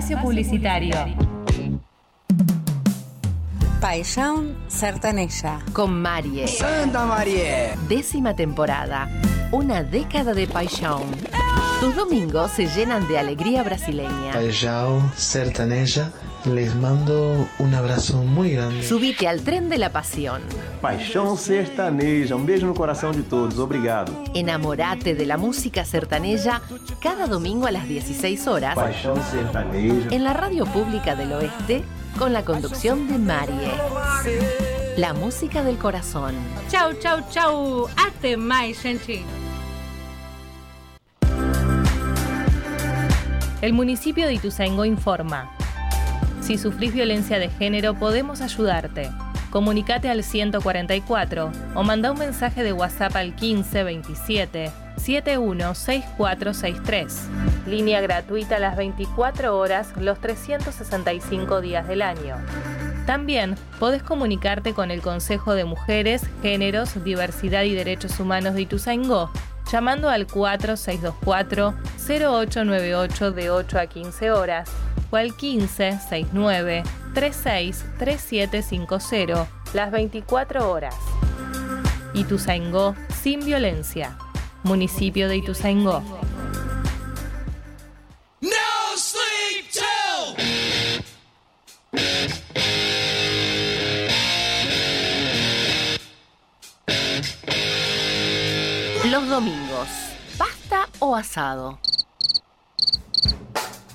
espacio publicitario. Paixão Sertaneja. Con Marie. Santa María. Décima temporada. Una década de paixão. Tus domingos se llenan de alegría brasileña. Paixão Sertaneja, les mando un abrazo muy grande. Subite al tren de la pasión. Paixão Sertaneja. Um beijo no coração de todos. Obrigado. Enamorate de la música sertaneja cada domingo a las 16 horas Paixão Sertaneja. en la radio pública del oeste con la conducción de Marie. La música del corazón. Tchau, tchau, tchau. Até mais, gente. El municipio de Ituzaingó informa. Si sufrís violencia de género, podemos ayudarte. Comunicate al 144 o manda un mensaje de WhatsApp al 15 27 716463. Línea gratuita las 24 horas, los 365 días del año. También podés comunicarte con el Consejo de Mujeres, Géneros, Diversidad y Derechos Humanos de Ituzaingó llamando al 4624-0898 de 8 a 15 horas o al 1569 363750 las 24 horas. Ituzaingó sin violencia. Municipio de Ituzaingó. Los domingos, ¿pasta o asado?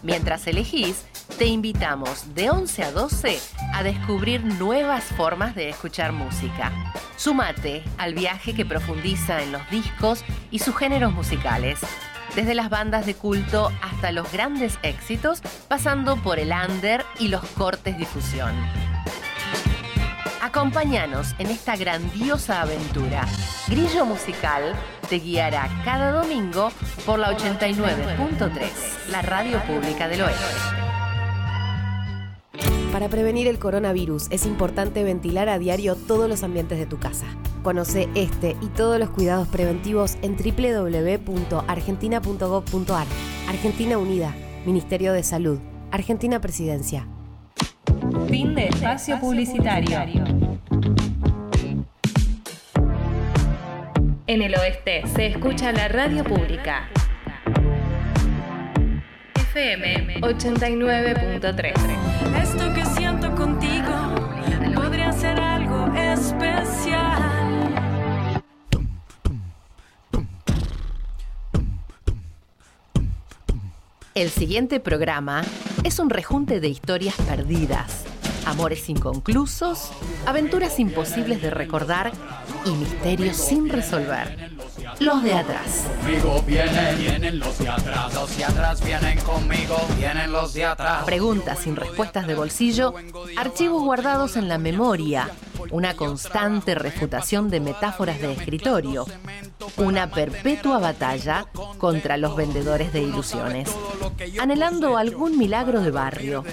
Mientras elegís, te invitamos de 11 a 12 a descubrir nuevas formas de escuchar música. Sumate al viaje que profundiza en los discos y sus géneros musicales, desde las bandas de culto hasta los grandes éxitos, pasando por el under y los cortes difusión. Acompáñanos en esta grandiosa aventura. Grillo Musical te guiará cada domingo por la 89.3, la radio pública del oeste. Para prevenir el coronavirus es importante ventilar a diario todos los ambientes de tu casa. Conoce este y todos los cuidados preventivos en www.argentina.gov.ar. Argentina Unida, Ministerio de Salud, Argentina Presidencia. Fin de espacio publicitario. En el oeste se escucha la radio pública. FM 89.3. Esto que siento contigo podría ser algo especial. El siguiente programa es un rejunte de historias perdidas, amores inconclusos, aventuras imposibles de recordar y misterios sin resolver. Los de atrás. Conmigo vienen, vienen los de atrás. Los de atrás vienen conmigo, vienen los de atrás. Preguntas sin respuestas de bolsillo, archivos guardados en la memoria, una constante refutación de metáforas de escritorio, una perpetua batalla contra los vendedores de ilusiones, anhelando algún milagro de barrio.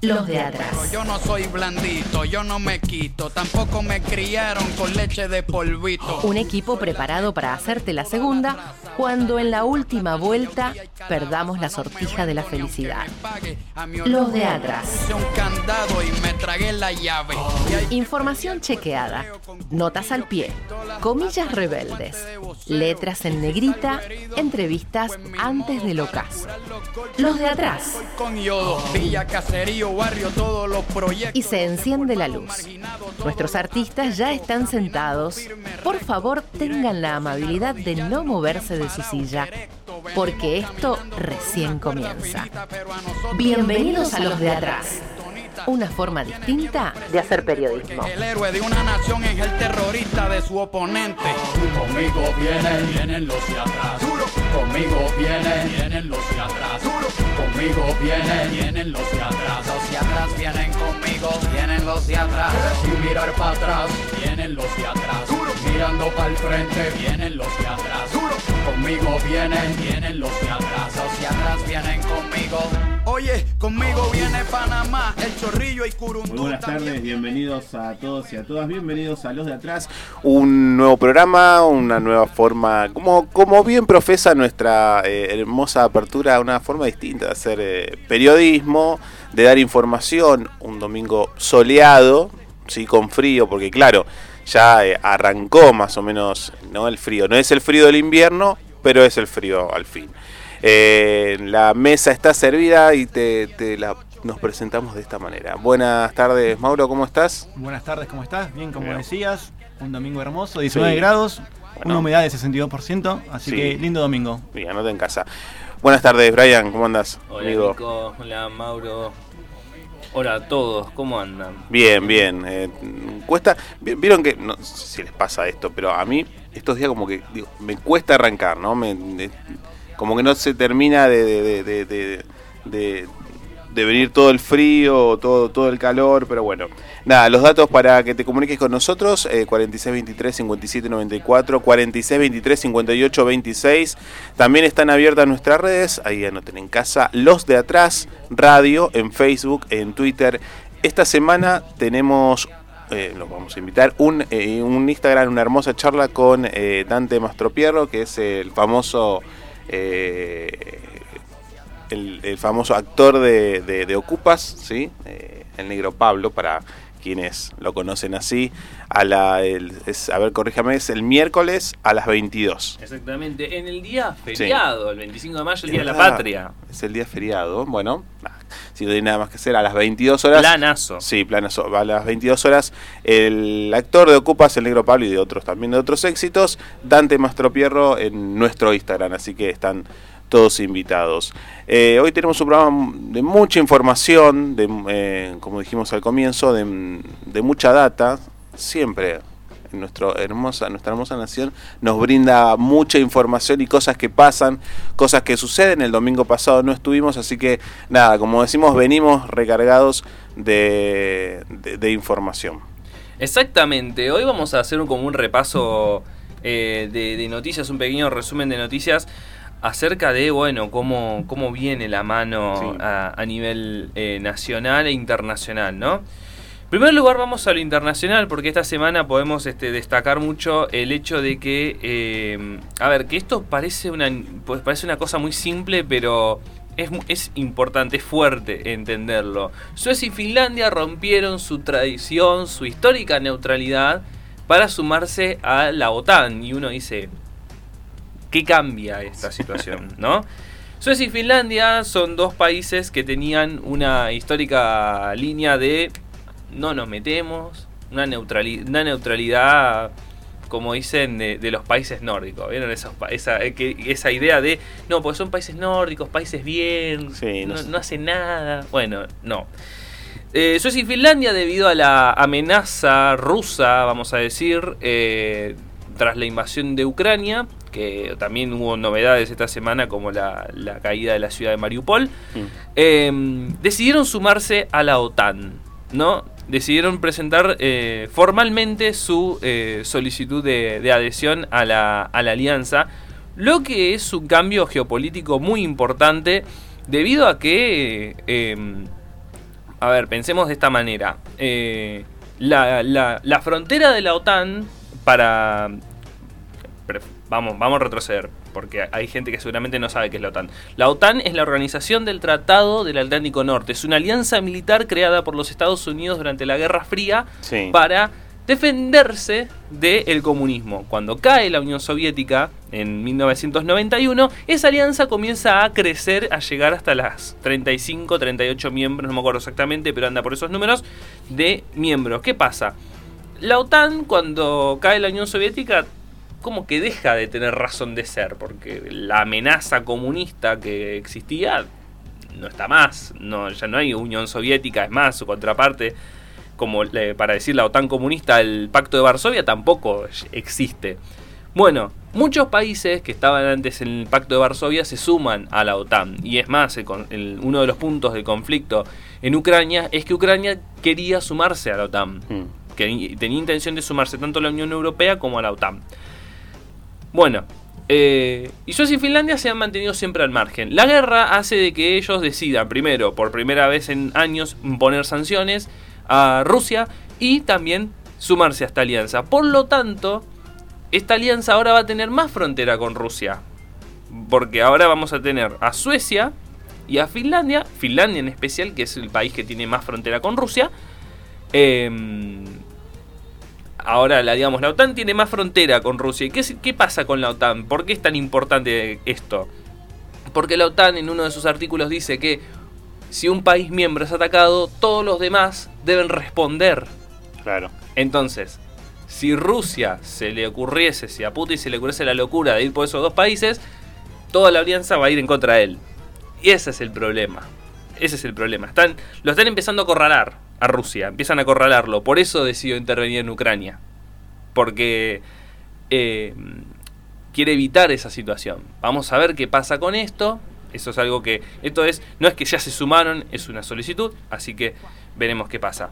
Los de atrás. Yo no soy blandito, yo no me quito, tampoco me criaron con leche de polvito. Un equipo preparado para hacerte la segunda cuando en la última vuelta perdamos la sortija de la felicidad. Los de atrás. Información chequeada, notas al pie, comillas rebeldes, letras en negrita, entrevistas antes del ocaso. Los de atrás. Y se enciende la luz. Nuestros artistas ya están sentados. Por favor, tengan la amabilidad de no moverse de su silla, porque esto recién comienza. Bienvenidos a los de atrás. una forma distinta de hacer periodismo. El héroe de una nación es el terrorista de su oponente. Conmigo vienen, vienen los de atrás. Conmigo vienen, vienen los de atrás. Conmigo vienen, vienen los de atrás. Los de atrás vienen conmigo, vienen los de atrás. Sin mirar para atrás, vienen los de atrás. Mirando para el frente, vienen los de atrás. Conmigo vienen, vienen los de atrás. Los de atrás vienen conmigo. Oye, conmigo viene Panamá, el chorrillo y Curundú. Muy buenas tardes, bienvenidos a todos y a todas, bienvenidos a Los de Atrás. Un nuevo programa, una nueva forma, como, como bien profesa nuestra eh, hermosa apertura, una forma distinta de hacer eh, periodismo, de dar información, un domingo soleado, sí, con frío, porque claro, ya eh, arrancó más o menos no el frío, no es el frío del invierno, pero es el frío al fin. Eh, la mesa está servida y te, te la, nos presentamos de esta manera. Buenas tardes, Mauro, ¿cómo estás? Buenas tardes, ¿cómo estás? Bien, como Bien. decías, un domingo hermoso, 19 Sí. grados, Bueno. una humedad de 62%, así Sí. que lindo domingo. Bien, anota en casa. Buenas tardes, Brian, ¿cómo andas? Hola amigo? Nico, hola Mauro, hola a todos, ¿cómo andan? Bien, bien. eh, cuesta. vi- Vieron que. No sé si les pasa esto, pero a mí estos días como que digo, me cuesta arrancar, ¿no? Me, de- como que no se termina de, de, de, de, venir todo el frío, todo, todo el calor, pero bueno. Nada, los datos para que te comuniques con nosotros, eh, 4623-5794, 4623-5826. También están abiertas nuestras redes, ahí anoten en casa, Los de Atrás Radio, en Facebook, en Twitter. Esta semana tenemos, eh, los vamos a invitar, un, eh, un Instagram, una hermosa charla con eh, Dante Mastropierro, que es el famoso... el, el famoso actor de, de- de Ocupas, ¿sí? Eh, el negro Pablo, para quienes lo conocen así. A, la, el- es- a ver, corríjame, es el miércoles a las 22. Exactamente, en el día feriado, el 25 de mayo, el Día de la Patria. Es el día feriado. Bueno, si no tiene nada más que hacer, a las 22 horas. Planazo. Sí, planazo. A las 22 horas, el actor de Ocupas, el negro Pablo y de otros también de otros éxitos, Dante Mastropierro en nuestro Instagram. Así que están todos invitados. Eh, hoy tenemos un programa de mucha información, de, eh, como dijimos al comienzo, de, mucha data. Siempre en nuestro hermosa, nuestra hermosa nación nos brinda mucha información y cosas que pasan, cosas que suceden. El domingo pasado no estuvimos, así que nada, como decimos, venimos recargados de, de- información. Exactamente, hoy vamos a hacer un, como un repaso eh, de noticias, un pequeño resumen de noticias acerca de, bueno, cómo, cómo viene la mano Sí. a, a nivel eh, nacional e internacional, ¿no? En primer lugar vamos a lo internacional porque esta semana podemos este, destacar mucho el hecho de que, eh, a ver, que esto parece una, pues parece una cosa muy simple, pero es, es importante, es fuerte entenderlo. Suecia y Finlandia rompieron su tradición, su histórica neutralidad para sumarse a la OTAN. Y uno dice, ¿qué cambia esta situación? ¿No? Suecia y Finlandia son dos países que tenían una histórica línea de no nos metemos, una, neutrali- una neutralidad, como dicen, de, de los países nórdicos. ¿Vieron esos pa- esa, eh, que- esa idea de, no, porque son países nórdicos, países bien, Sí, no no, sé. no hacen nada. Bueno, no. Eh, Suecia y Finlandia, debido a la amenaza rusa, vamos a decir, eh, tras la invasión de Ucrania, que también hubo novedades esta semana como la, la caída de la ciudad de Mariupol, eh, decidieron sumarse a la OTAN, ¿no? Decidieron presentar eh, formalmente su eh, solicitud de, de adhesión a la, a la alianza, lo que es un cambio geopolítico muy importante debido a que, eh, a ver, pensemos de esta manera, eh, la, la- la frontera de la OTAN para... Vamos, vamos a retroceder, porque hay gente que seguramente no sabe qué es la OTAN. La OTAN es la organización del Tratado del Atlántico Norte. Es una alianza militar creada por los Estados Unidos durante la Guerra Fría Sí. para defenderse del comunismo. Cuando cae la Unión Soviética en 1991, esa alianza comienza a crecer, a llegar hasta las 35, 38 miembros, no me acuerdo exactamente, pero anda por esos números, de miembros. ¿Qué pasa? La OTAN, cuando cae la Unión Soviética, como que deja de tener razón de ser, porque la amenaza comunista que existía no está más, no, ya no hay Unión Soviética, es más, su contraparte, como le- para decir la OTAN comunista, el Pacto de Varsovia tampoco existe. Bueno, muchos países que estaban antes en el Pacto de Varsovia se suman a la OTAN. Y es más, el con- el- uno de los puntos del conflicto en Ucrania es que Ucrania quería sumarse a la OTAN. Que i- tenía intención de sumarse tanto a la Unión Europea como a la OTAN. Bueno, eh, y Suecia y Finlandia se han mantenido siempre al margen. La guerra hace de que ellos decidan, primero, por primera vez en años, imponer sanciones a Rusia y también sumarse a esta alianza. Por lo tanto, esta alianza ahora va a tener más frontera con Rusia. Porque ahora vamos a tener a Suecia y a Finlandia, Finlandia en especial, que es el país que tiene más frontera con Rusia. Em, ahora, la, digamos, la OTAN tiene más frontera con Rusia. ¿Y qué, pasa con la OTAN? ¿Por qué es tan importante esto? Porque la OTAN en uno de sus artículos dice que si un país miembro es atacado, todos los demás deben responder. Claro. Entonces, si Rusia se le ocurriese, si a Putin se le ocurriese la locura de ir por esos dos países, toda la alianza va a ir en contra de él. Y ese es el problema. Ese es el problema. Están, lo están empezando a acorralar a Rusia. Empiezan a acorralarlo. Por eso decidió intervenir en Ucrania. Porque eh, quiere evitar esa situación. Vamos a ver qué pasa con esto. Eso es algo que... Esto es... No es que ya se sumaron, es una solicitud. Así que veremos qué pasa.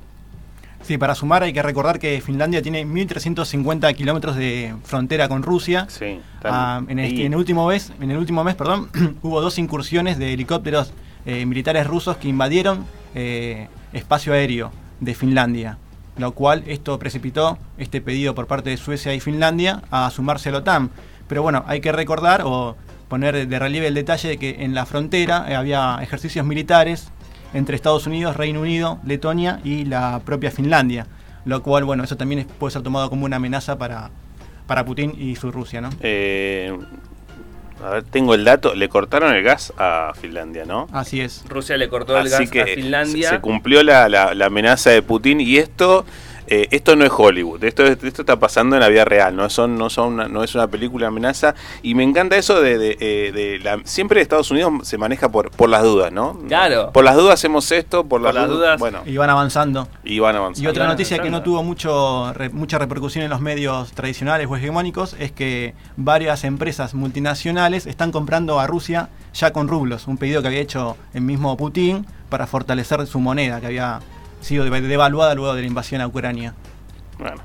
Sí, para sumar hay que recordar que Finlandia tiene 1.350 kilómetros de frontera con Rusia. Sí, Ah, en, el último mes, en el último mes, perdón, hubo dos incursiones de helicópteros eh, militares rusos que invadieron eh, espacio aéreo de Finlandia, lo cual esto precipitó este pedido por parte de Suecia y Finlandia a sumarse a la OTAN. Pero bueno, hay que recordar o poner de relieve el detalle de que en la frontera eh, había ejercicios militares entre Estados Unidos, Reino Unido, Letonia y la propia Finlandia, lo cual, bueno, eso también puede ser tomado como una amenaza para, para Putin y su Rusia, ¿no? Eh, a ver, tengo el dato. Le cortaron el gas a Finlandia, ¿no? Así es. Rusia le cortó el gas que a Finlandia. Se, se cumplió la, la- la amenaza de Putin y esto eh, esto no es Hollywood, esto, esto está pasando en la vida real, no son no son una- no es una película amenaza y me encanta eso de, de, eh, de la, siempre Estados Unidos se maneja por por las dudas, ¿no? Claro. Por las dudas hacemos esto, por, las, las dudas, dudas. bueno, Y van avanzando. y van avanzando. Y otra van noticia que no tuvo mucho re- mucha repercusión en los medios tradicionales o hegemónicos es que varias empresas multinacionales están comprando a Rusia ya con rublos, un pedido que había hecho el mismo Putin para fortalecer su moneda, que había sido deva- devaluada luego de la invasión a Ucrania. Bueno,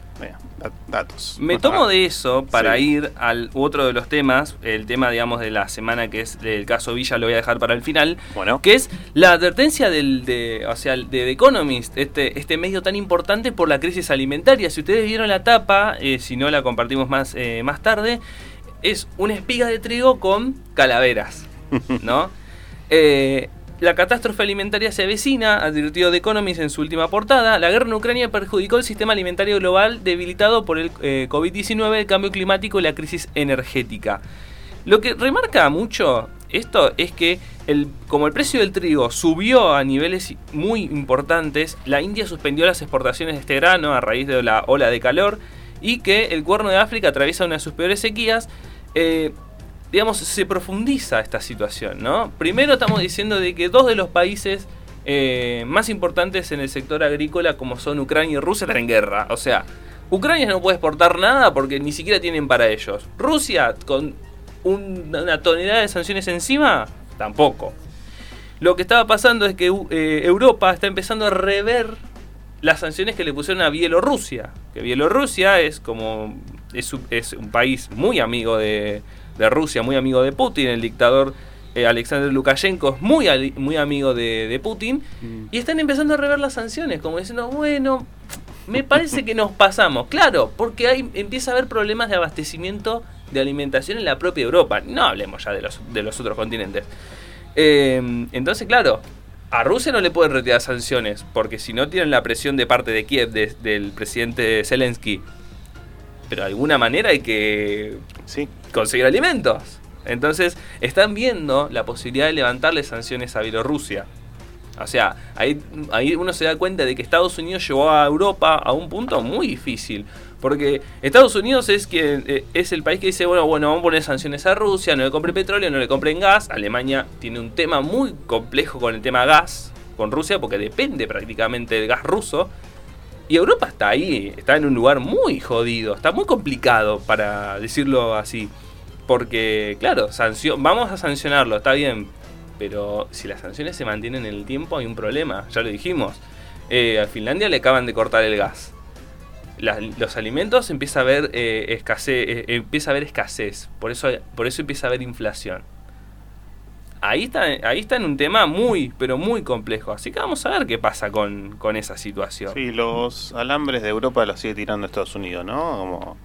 datos. Me tomo de eso para Sí. ir al otro de los temas, el tema, digamos, de la semana que es del caso Villa, lo voy a dejar para el final, Bueno. que es la advertencia del, de, o sea, de The Economist, este, este medio tan importante por la crisis alimentaria. Si ustedes vieron la tapa, eh, si no la compartimos más, eh, más tarde, es una espiga de trigo con calaveras, ¿no? Eh, la catástrofe alimentaria se avecina, advirtió The Economist en su última portada. La guerra en Ucrania perjudicó el sistema alimentario global debilitado por el eh, COVID-19, el cambio climático y la crisis energética. Lo que remarca mucho esto es que el, como el precio del trigo subió a niveles muy importantes, la India suspendió las exportaciones de este grano a raíz de la ola de calor y que el cuerno de África atraviesa una de sus peores sequías. eh, digamos, se profundiza esta situación, ¿no? Primero estamos diciendo de que dos de los países eh, más importantes en el sector agrícola, como son Ucrania y Rusia, están en guerra. O sea, Ucrania no puede exportar nada porque ni siquiera tienen para ellos. Rusia, con un- una tonelada de sanciones encima, tampoco. Lo que estaba pasando es que eh, Europa está empezando a rever las sanciones que le pusieron a Bielorrusia. Que Bielorrusia es como. es un país muy amigo de, de Rusia, muy amigo de Putin. El dictador eh, Alexander Lukashenko es muy, muy amigo de, de Putin. Y están empezando a rever las sanciones, como diciendo, bueno, me parece que nos pasamos. Claro, porque hay, empieza a haber problemas de abastecimiento de alimentación en la propia Europa. No hablemos ya de los, de los otros continentes. Eh, entonces, claro, a Rusia no le pueden retirar sanciones, porque si no tienen la presión de parte de Kiev, de- del presidente Zelensky. Pero de alguna manera hay que Sí. conseguir alimentos. Entonces, están viendo la posibilidad de levantarle sanciones a Bielorrusia. O sea, ahí, ahí uno se da cuenta de que Estados Unidos llevó a Europa a un punto muy difícil. Porque Estados Unidos es quien eh, es el país que dice, bueno, bueno, vamos a poner sanciones a Rusia, no le compre petróleo, no le compren gas. Alemania tiene un tema muy complejo con el tema gas con Rusia porque depende prácticamente del gas ruso. Y Europa está ahí, está en un lugar muy jodido, está muy complicado para decirlo así. Porque, claro, sancio- vamos a sancionarlo, está bien. Pero si las sanciones se mantienen en el tiempo hay un problema, ya lo dijimos. Eh, a Finlandia le acaban de cortar el gas. Los alimentos empieza a haber eh, escasez, eh, empieza a haber escasez, por eso, por eso empieza a haber inflación. Ahí está, ahí está en un tema muy, pero muy complejo. Así que vamos a ver qué pasa con, con esa situación. Sí, los alambres de Europa los sigue tirando Estados Unidos, ¿no? Como,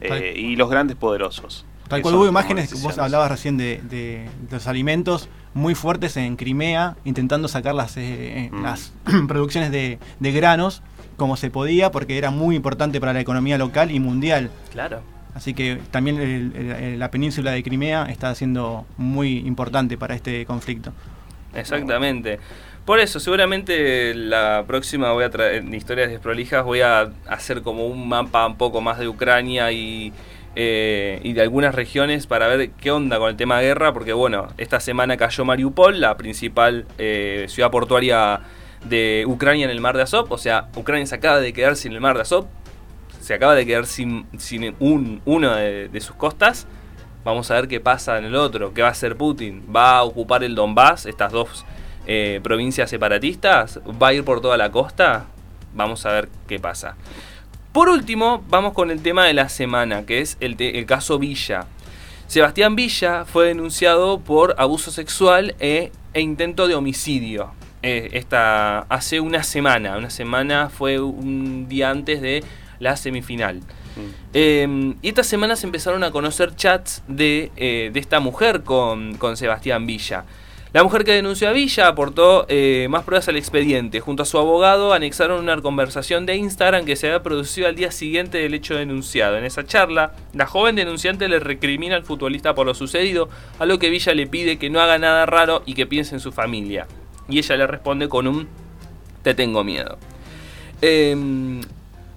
eh, y los grandes poderosos. Tal cual hubo imágenes, vos hablabas recién de, de los alimentos muy fuertes en Crimea, intentando sacar las, eh, Mm. las producciones de, de granos como se podía, porque era muy importante para la economía local y mundial. Claro. Así que también el- el- la península de Crimea está siendo muy importante para este conflicto. Exactamente. Por eso, seguramente la próxima voy a en historias desprolijas, voy a hacer como un mapa un poco más de Ucrania y, eh, y de algunas regiones para ver qué onda con el tema de guerra, porque bueno, esta semana cayó Mariupol, la principal eh, ciudad portuaria de Ucrania en el mar de Azov, o sea, Ucrania se acaba de quedar sin el mar de Azov, se acaba de quedar sin, sin un, uno de, sus costas. Vamos a ver qué pasa en el otro. ¿Qué va a hacer Putin? ¿Va a ocupar el Donbass, estas dos eh, provincias separatistas? ¿Va a ir por toda la costa? Vamos a ver qué pasa. Por último, vamos con el tema de la semana, que es el, caso Villa. Sebastián Villa fue denunciado por abuso sexual e, e intento de homicidio. Eh, hace una semana, una semana fue un día antes de la semifinal. Eh, y esta semana se empezaron a conocer chats de, eh, de esta mujer con, con Sebastián Villa. La mujer que denunció a Villa aportó eh, más pruebas al expediente. Junto a su abogado anexaron una conversación de Instagram que se había producido al día siguiente del hecho denunciado. En esa charla, la joven denunciante le recrimina al futbolista por lo sucedido, a lo que Villa le pide que no haga nada raro y que piense en su familia. Y ella le responde con un te tengo miedo. Eh,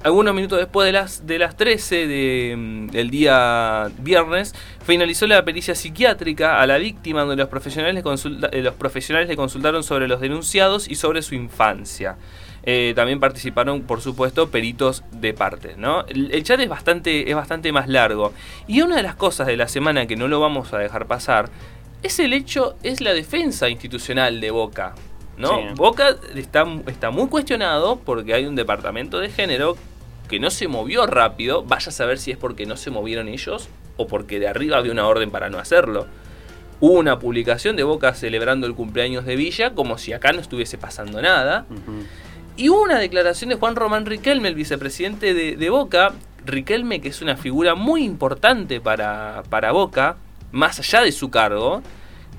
algunos minutos después de las, de las 13 de, mm, del día viernes, finalizó la pericia psiquiátrica a la víctima donde los profesionales, eh, los profesionales le consultaron sobre los denunciados y sobre su infancia. Eh, también participaron, por supuesto, peritos de partes. ¿no? El, el chat es bastante, es bastante más largo. Y una de las cosas de la semana que no lo vamos a dejar pasar es el hecho, es la defensa institucional de Boca. ¿No? Sí. Boca está, está muy cuestionado porque hay un departamento de género que no se movió rápido. Vaya a saber si es porque no se movieron ellos o porque de arriba había una orden para no hacerlo. Hubo una publicación de Boca celebrando el cumpleaños de Villa como si acá no estuviese pasando nada. Y hubo una declaración de Juan Román Riquelme, el vicepresidente de, de Boca. Riquelme, que es una figura muy importante para, para Boca, más allá de su cargo,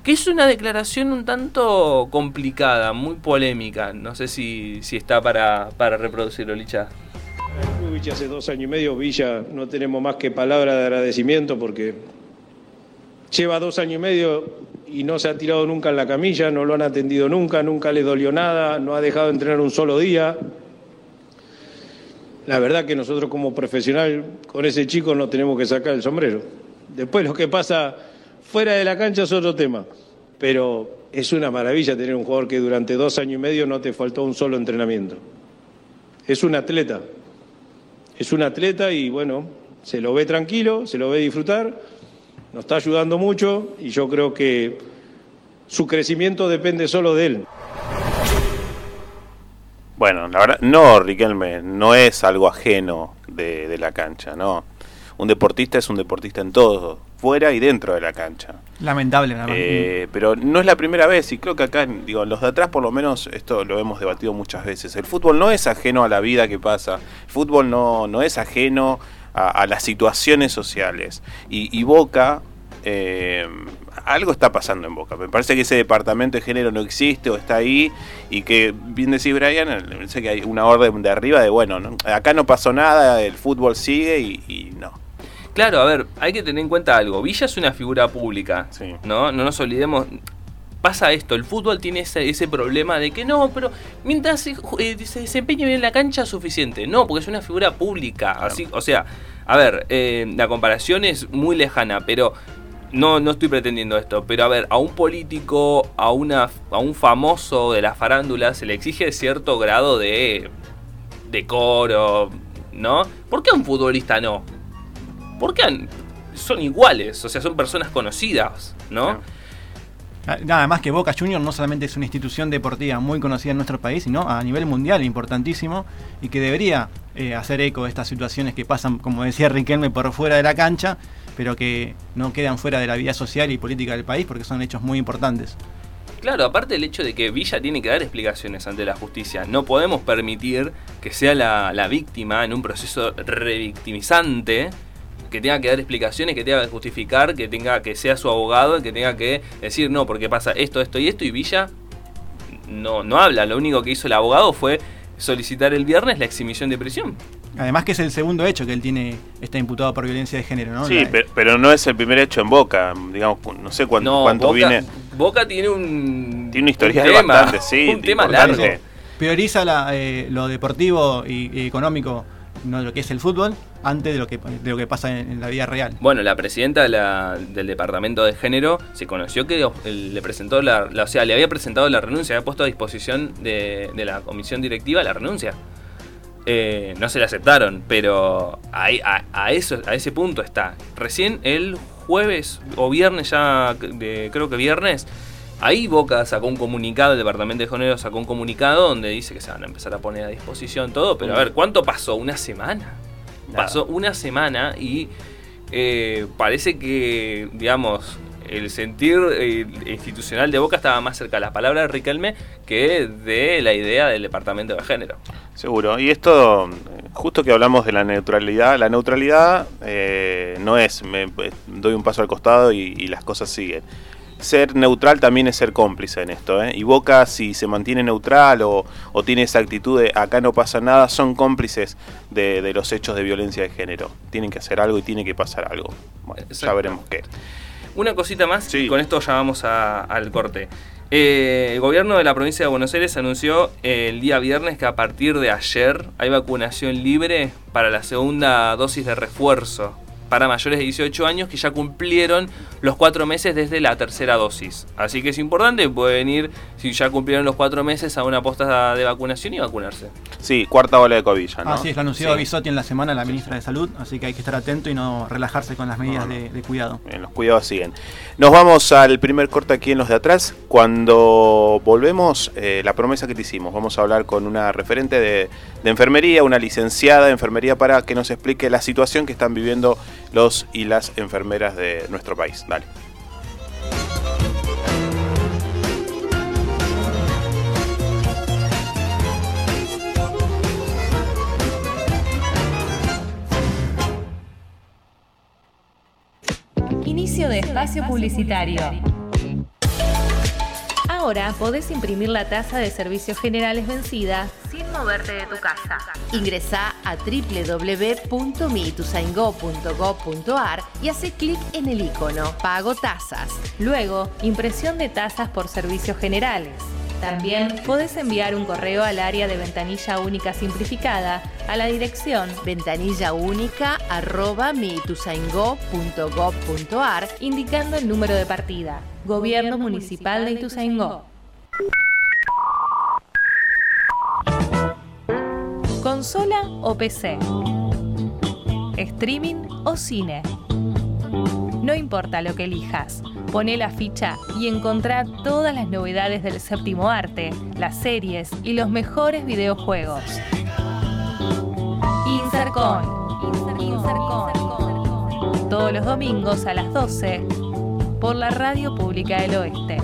que es una declaración un tanto complicada, muy polémica. No sé si, si está para, para reproducirlo, Licha. Hace dos años y medio, Villa no tenemos más que palabra de agradecimiento porque lleva dos años y medio y no se ha tirado nunca en la camilla, no lo han atendido nunca, nunca le dolió nada, no ha dejado de entrenar un solo día. La verdad que nosotros como profesional con ese chico no tenemos que sacar el sombrero. Después lo que pasa fuera de la cancha es otro tema, pero es una maravilla tener un jugador que durante dos años y medio no te faltó un solo entrenamiento. Es un atleta, es un atleta y bueno, se lo ve tranquilo, se lo ve disfrutar, nos está ayudando mucho y yo creo que su crecimiento depende solo de él. Bueno, la verdad, no, Riquelme, no es algo ajeno de, la cancha, no. Un deportista es un deportista en todo, fuera y dentro de la cancha. Lamentable, la verdad. Eh, pero no es la primera vez y creo que acá, digo, los de atrás por lo menos esto lo hemos debatido muchas veces. El fútbol no es ajeno a la vida que pasa, el fútbol no, no es ajeno a, a las situaciones sociales. Y, y Boca, eh, algo está pasando en Boca. Me parece que ese departamento de género no existe o está ahí y que, bien decís Brian, me parece que hay una orden de arriba de, bueno, ¿no? acá no pasó nada, el fútbol sigue y, y no. Claro, a ver, hay que tener en cuenta algo. Villa es una figura pública, ¿no? No nos olvidemos. pasa esto, el fútbol tiene ese, ese problema de que no, pero mientras se, eh, se desempeñe bien en la cancha es suficiente. No, porque es una figura pública. Así, o sea, a ver, eh, la comparación es muy lejana, pero no, no estoy pretendiendo esto. Pero a ver, a un político, a, una, a un famoso de la farándula se le exige cierto grado de decoro, ¿no? ¿Por qué a un futbolista no? ¿Por qué son iguales? O sea, son personas conocidas, ¿no? Ah, Nada más que Boca Juniors no solamente es una institución deportiva muy conocida en nuestro país, sino a nivel mundial importantísimo y que debería eh, hacer eco de estas situaciones que pasan, como decía Riquelme, por fuera de la cancha, pero que no quedan fuera de la vida social y política del país porque son hechos muy importantes. Claro, aparte del hecho de que Villa tiene que dar explicaciones ante la justicia, no podemos permitir que sea la, víctima en un proceso revictimizante, que tenga que dar explicaciones, que tenga que justificar, que tenga que sea su abogado, que tenga que decir no, porque pasa esto, esto y esto, y Villa no, no habla, lo único que hizo el abogado fue solicitar el viernes la exhibición de prisión. Además que es el segundo hecho que él tiene está imputado por violencia de género, ¿no? Sí, La- pero, pero no es el primer hecho en Boca. Digamos, no sé cuánto, No, cuánto Boca, viene. Boca tiene un. Tiene una historia un de tema, bastante, sí. Un tema importante. largo. prioriza la, eh, lo deportivo y, y económico, no lo que es el fútbol, antes de lo que, de lo que pasa en, en la vida real. Bueno, la presidenta de la- del departamento de género se conoció que le presentó la, la- o sea, le había presentado la renuncia, había puesto a disposición de, de la comisión directiva la renuncia. Eh, no se la aceptaron, pero ahí- a, a eso, a ese punto está. Recién el jueves o viernes ya, de- creo que viernes, ahí Boca sacó un comunicado, el departamento de género sacó un comunicado donde dice que se van a empezar a poner a disposición todo, pero a ver, ¿cuánto pasó? ¿Una semana? Pasó una semana y eh, parece que, digamos, el sentir eh, institucional de Boca estaba más cerca de la palabra de Riquelme que de la idea del departamento de género. Seguro. Y esto, justo que hablamos de la neutralidad, la neutralidad eh, no es me eh, doy un paso al costado y, y las cosas siguen. Ser neutral también es ser cómplice en esto. ¿eh? Y Boca, si se mantiene neutral o, o tiene esa actitud de acá no pasa nada, son cómplices de, de los hechos de violencia de género. Tienen que hacer algo y tiene que pasar algo. Bueno, ya veremos qué. Una cosita más, y con esto ya vamos a- al corte. Eh, el gobierno de la provincia de Buenos Aires anunció eh, el día viernes que a partir de ayer hay vacunación libre para la segunda dosis de refuerzo para mayores de 18 años que ya cumplieron los cuatro meses desde la tercera dosis. Así que es importante, pueden ir, si ya cumplieron los cuatro meses, a una posta de vacunación y vacunarse. Sí, cuarta ola de COVID ya, ¿no? Así es, lo anunció Sí. Bisotti en la semana, la ministra de Salud, así que hay que estar atento y no relajarse con las medidas de, de cuidado. Bien, los cuidados siguen. Nos vamos al primer corte aquí en los de atrás. Cuando volvemos, eh, la promesa que te hicimos, vamos a hablar con una referente de, de enfermería, una licenciada de enfermería para que nos explique la situación que están viviendo los y las enfermeras de nuestro país. Dale. Inicio de espacio publicitario. Ahora podés imprimir la tasa de servicios generales vencida moverte de tu casa. Ingresá a www.miituzaingó.gov.ar y hace clic en el icono Pago tasas. Luego, impresión de tasas por servicios generales. También podés enviar un correo al área de ventanilla única simplificada a la dirección ventanilla única arroba miituzaingó.gov.ar indicando el número de partida. Gobierno Municipal de Ituzaingó. Consola o PC. Streaming o cine. No importa lo que elijas, poné la ficha y encontrá todas las novedades del séptimo arte, las series y los mejores videojuegos. Insercon. Insercon. Todos los domingos a las 12 por la Radio Pública del Oeste.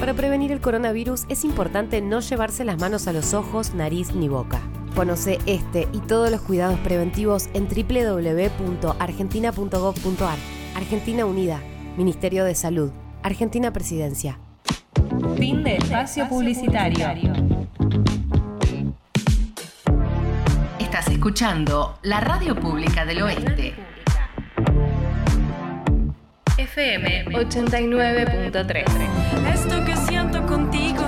Para prevenir el coronavirus es importante no llevarse las manos a los ojos, nariz ni boca. Conoce este y todos los cuidados preventivos en www.argentina.gov.ar. Argentina Unida, Ministerio de Salud, Argentina Presidencia. Fin de espacio publicitario. Estás escuchando la Radio Pública del Oeste. FM 89.3. Esto que siento contigo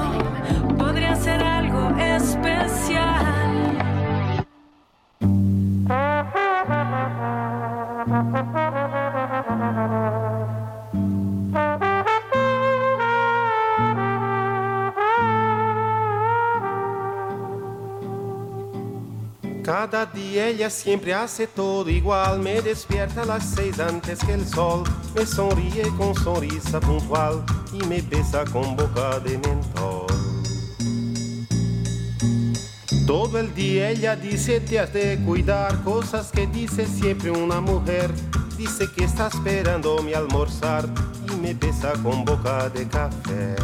podría ser algo especial. Cada día ella siempre hace todo igual, me despierta a las seis antes que el sol, me sonríe con sonrisa puntual y me besa con boca de mentol. Todo el día ella dice te has de cuidar, cosas que dice siempre una mujer. Dice que está esperando mi almorzar y me besa con boca de café.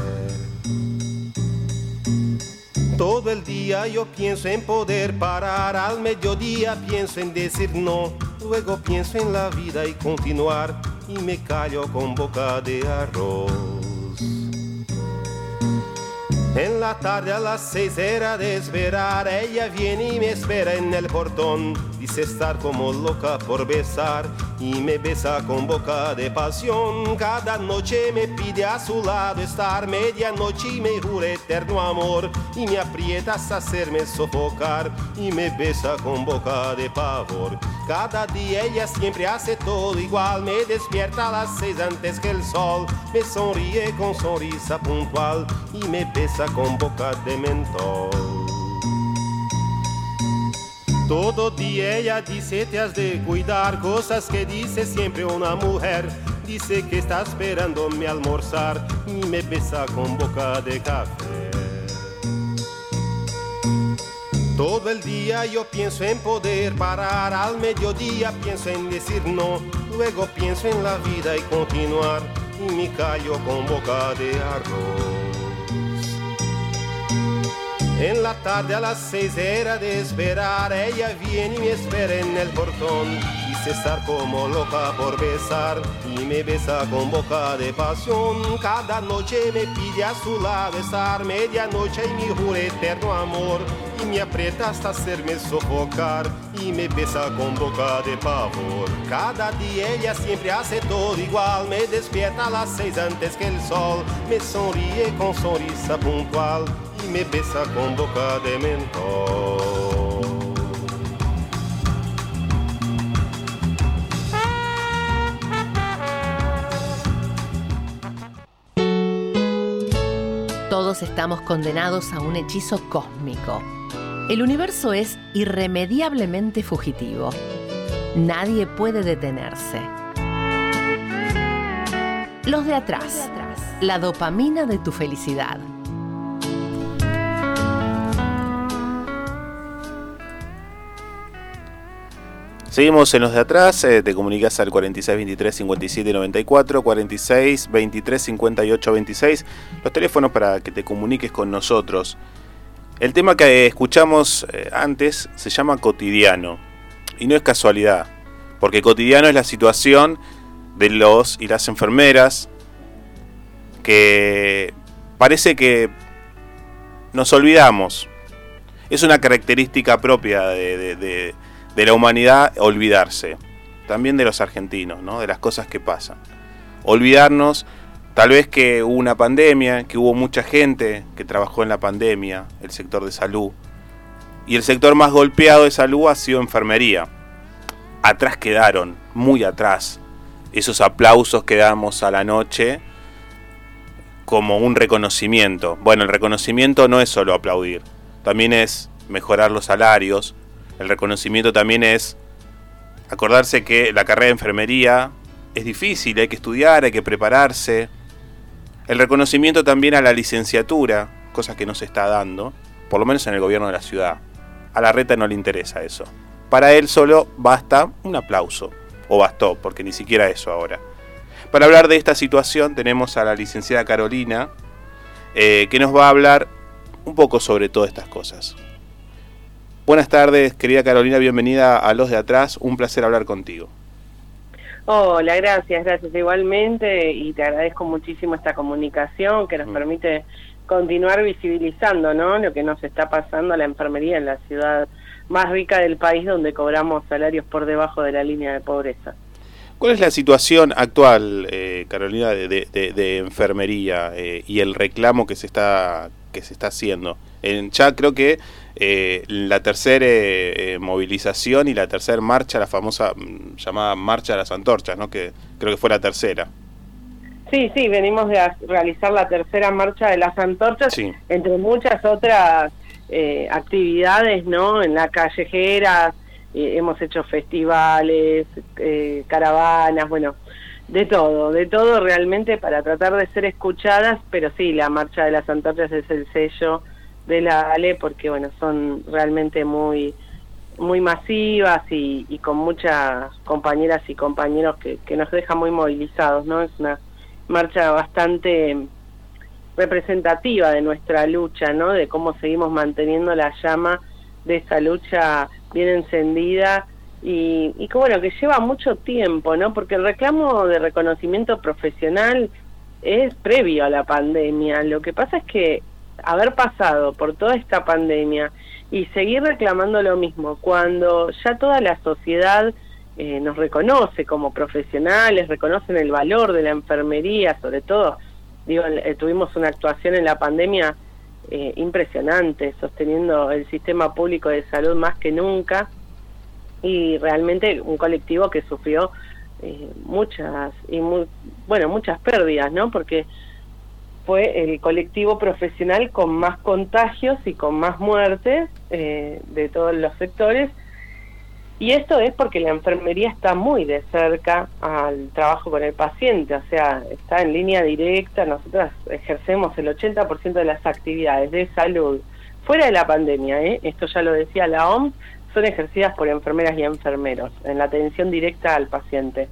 Todo el día yo pienso en poder parar, al mediodía pienso en decir no, luego pienso en la vida y continuar y me callo con boca de arroz. En la tarde a las seis era de esperar, ella viene y me espera en el portón. Dice estar como loca por besar y me besa con boca de pasión. Cada noche me pide a su lado estar medianoche y me jura eterno amor y me aprieta hasta hacerme sofocar y me besa con boca de pavor. Cada día ella siempre hace todo igual, me despierta a las seis antes que el sol, me sonríe con sonrisa puntual y me besa con boca de mentol. Todo día ella dice te has de cuidar, cosas que dice siempre una mujer. Dice que está esperando mi almorzar y me besa con boca de café. Todo el día yo pienso en poder parar, al mediodía pienso en decir no, luego pienso en la vida y continuar y me callo con boca de arroz. En la tarde a las seis era de esperar, ella viene y me espera en el portón. Dice estar como loca por besar y me besa con boca de pasión. Cada noche me pide a su lado estar medianoche y me jura eterno amor. Y me aprieta hasta hacerme sofocar y me besa con boca de pavor. Cada día ella siempre hace todo igual, me despierta a las seis antes que el sol. Me sonríe con sonrisa puntual me besa con boca de mentol. Todos estamos condenados a un hechizo cósmico. El universo es irremediablemente fugitivo. Nadie puede detenerse. Los de atrás. La dopamina de tu felicidad. Seguimos en los de atrás, eh, te comunicas al 46 23 57 94, 46 23 58 26, los teléfonos para que te comuniques con nosotros. El tema que escuchamos eh, antes se llama cotidiano y no es casualidad, porque cotidiano es la situación de los y las enfermeras que parece que nos olvidamos. Es una característica propia de- de la humanidad olvidarse. También de los argentinos, ¿no? De las cosas que pasan. Olvidarnos, tal vez que hubo una pandemia, que hubo mucha gente que trabajó en la pandemia, el sector de salud. Y el sector más golpeado de salud ha sido enfermería. Atrás quedaron, muy atrás, esos aplausos que damos a la noche como un reconocimiento. Bueno, el reconocimiento no es solo aplaudir, también es mejorar los salarios. El reconocimiento también es acordarse que la carrera de enfermería es difícil, hay que estudiar, hay que prepararse. El reconocimiento también a la licenciatura, cosa que no se está dando, por lo menos en el gobierno de la ciudad. A la reta no le interesa eso. Para él solo basta un aplauso, o bastó, porque ni siquiera eso ahora. Para hablar de esta situación tenemos a la licenciada Carolina, eh, que nos va a hablar un poco sobre todas estas cosas. Buenas tardes, querida Carolina, bienvenida a Los de Atrás, un placer hablar contigo. Hola, gracias, gracias igualmente y te agradezco muchísimo esta comunicación que nos Mm. permite continuar visibilizando ¿no? lo que nos está pasando a la enfermería en la ciudad más rica del país donde cobramos salarios por debajo de la línea de pobreza. ¿Cuál es la situación actual, eh, Carolina, de, de- de enfermería eh, y el reclamo que se está que se está haciendo? En, ya creo que eh, la tercera eh, movilización y la tercera marcha, la famosa mm, llamada Marcha de las Antorchas, ¿no? que creo que fue la tercera. Sí, sí, venimos de realizar la tercera marcha de las antorchas, Sí. entre muchas otras eh, actividades, ¿no? En la callejeras, eh, hemos hecho festivales, eh, caravanas, bueno, de todo, de todo realmente para tratar de ser escuchadas, pero sí, la marcha de las antorchas es el sello de la ALE porque, bueno, son realmente muy muy masivas y, y con muchas compañeras y compañeros que, nos deja muy movilizados, ¿no? Es una marcha bastante representativa de nuestra lucha, ¿no? De cómo seguimos manteniendo la llama de esa lucha bien encendida y, y que bueno, que lleva mucho tiempo, ¿no? Porque el reclamo de reconocimiento profesional es previo a la pandemia. Lo que pasa es que haber pasado por toda esta pandemia y seguir reclamando lo mismo cuando ya toda la sociedad eh, nos reconoce como profesionales, reconocen el valor de la enfermería, sobre todo, digo, eh, tuvimos una actuación en la pandemia eh, impresionante, sosteniendo el sistema público de salud más que nunca y realmente un colectivo que sufrió eh, muchas y muy, bueno muchas pérdidas, ¿no? Porque fue el colectivo profesional con más contagios y con más muertes eh, de todos los sectores. Y esto es porque la enfermería está muy de cerca al trabajo con el paciente, o sea, está en línea directa. Nosotros ejercemos el 80% de las actividades de salud fuera de la pandemia, ¿eh? esto ya lo decía la OMS, son ejercidas por enfermeras y enfermeros en la atención directa al paciente.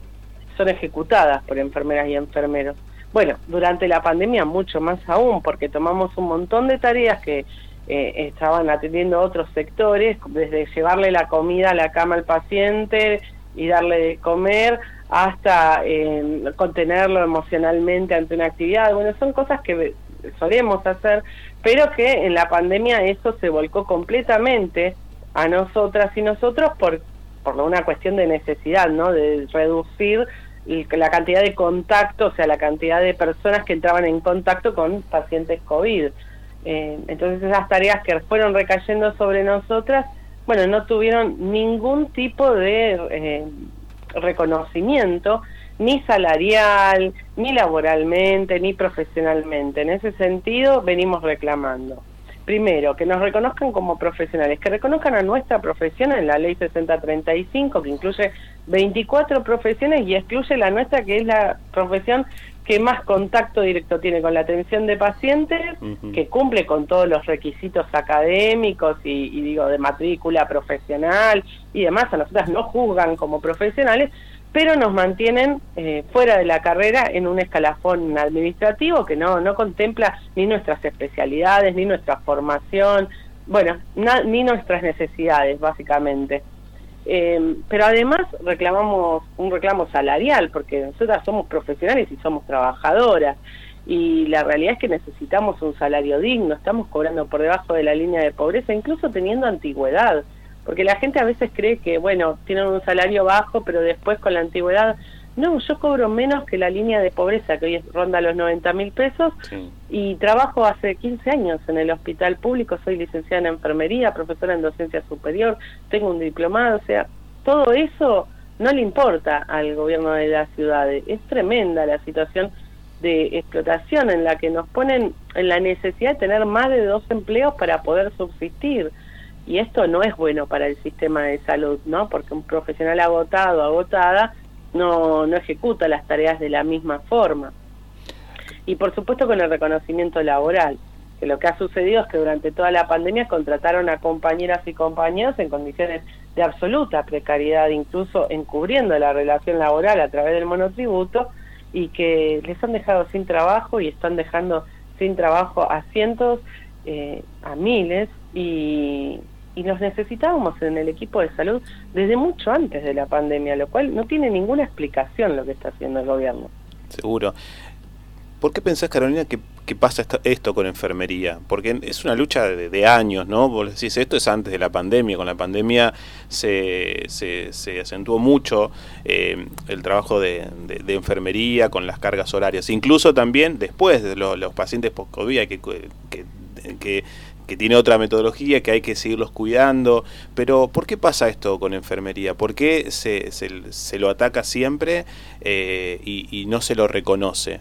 Son ejecutadas por enfermeras y enfermeros. Bueno, durante la pandemia mucho más aún, porque tomamos un montón de tareas que eh, estaban atendiendo otros sectores, desde llevarle la comida a la cama al paciente y darle de comer, hasta eh, contenerlo emocionalmente ante una actividad. Bueno, son cosas que solemos hacer, pero que en la pandemia eso se volcó completamente a nosotras y nosotros por, por una cuestión de necesidad, ¿no? De reducir la cantidad de contacto, o sea, la cantidad de personas que entraban en contacto con pacientes COVID. Eh, entonces esas tareas que fueron recayendo sobre nosotras, bueno, no tuvieron ningún tipo de eh, reconocimiento, ni salarial, ni laboralmente, ni profesionalmente. En ese sentido venimos reclamando. Primero, que nos reconozcan como profesionales, que reconozcan a nuestra profesión en la ley 6035, que incluye 24 profesiones y excluye la nuestra, que es la profesión que más contacto directo tiene con la atención de pacientes, que cumple con todos los requisitos académicos y, y digo de matrícula profesional y demás. A nosotras no juzgan como profesionales, pero nos mantienen eh, fuera de la carrera en un escalafón administrativo que no, no contempla ni nuestras especialidades, ni nuestra formación, bueno, ni nuestras necesidades, básicamente. Eh, pero además reclamamos un reclamo salarial, porque nosotras somos profesionales y somos trabajadoras, y la realidad es que necesitamos un salario digno, estamos cobrando por debajo de la línea de pobreza, incluso teniendo antigüedad, porque la gente a veces cree que, bueno, tienen un salario bajo, pero después con la antigüedad, no, yo cobro menos que la línea de pobreza, que hoy es- ronda los 90 mil pesos, y trabajo hace 15 años en el hospital público, soy licenciada en enfermería, profesora en docencia superior, tengo un diplomado, o sea, todo eso no le importa al gobierno de la ciudad. Es tremenda la situación de explotación en la que nos ponen en la necesidad de tener más de dos empleos para poder subsistir. Y esto no es bueno para el sistema de salud, ¿no? Porque un profesional agotado, agotada, no, no ejecuta las tareas de la misma forma. Y por supuesto con el reconocimiento laboral, que lo que ha sucedido es que durante toda la pandemia contrataron a compañeras y compañeros en condiciones de absoluta precariedad, incluso encubriendo la relación laboral a través del monotributo, y que les han dejado sin trabajo y están dejando sin trabajo a cientos, eh, a miles, y, y los necesitábamos en el equipo de salud desde mucho antes de la pandemia, lo cual no tiene ninguna explicación lo que está haciendo el gobierno. Seguro. ¿Por qué pensás, Carolina, que, pasa esto, con enfermería, porque es una lucha de, años, ¿no? Vos decís, esto es antes de la pandemia, con la pandemia se, se, se acentuó mucho eh, el trabajo de, enfermería con las cargas horarias, incluso también después de lo, los pacientes post-COVID que que tiene otra metodología, que hay que seguirlos cuidando. Pero, ¿por qué pasa esto con enfermería? ¿Por qué se, se, lo ataca siempre eh, y, y, no se lo reconoce?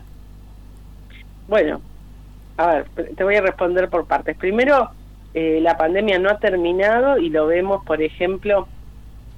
Bueno, a ver, te voy a responder por partes. Primero, eh, la pandemia no ha terminado y lo vemos, por ejemplo,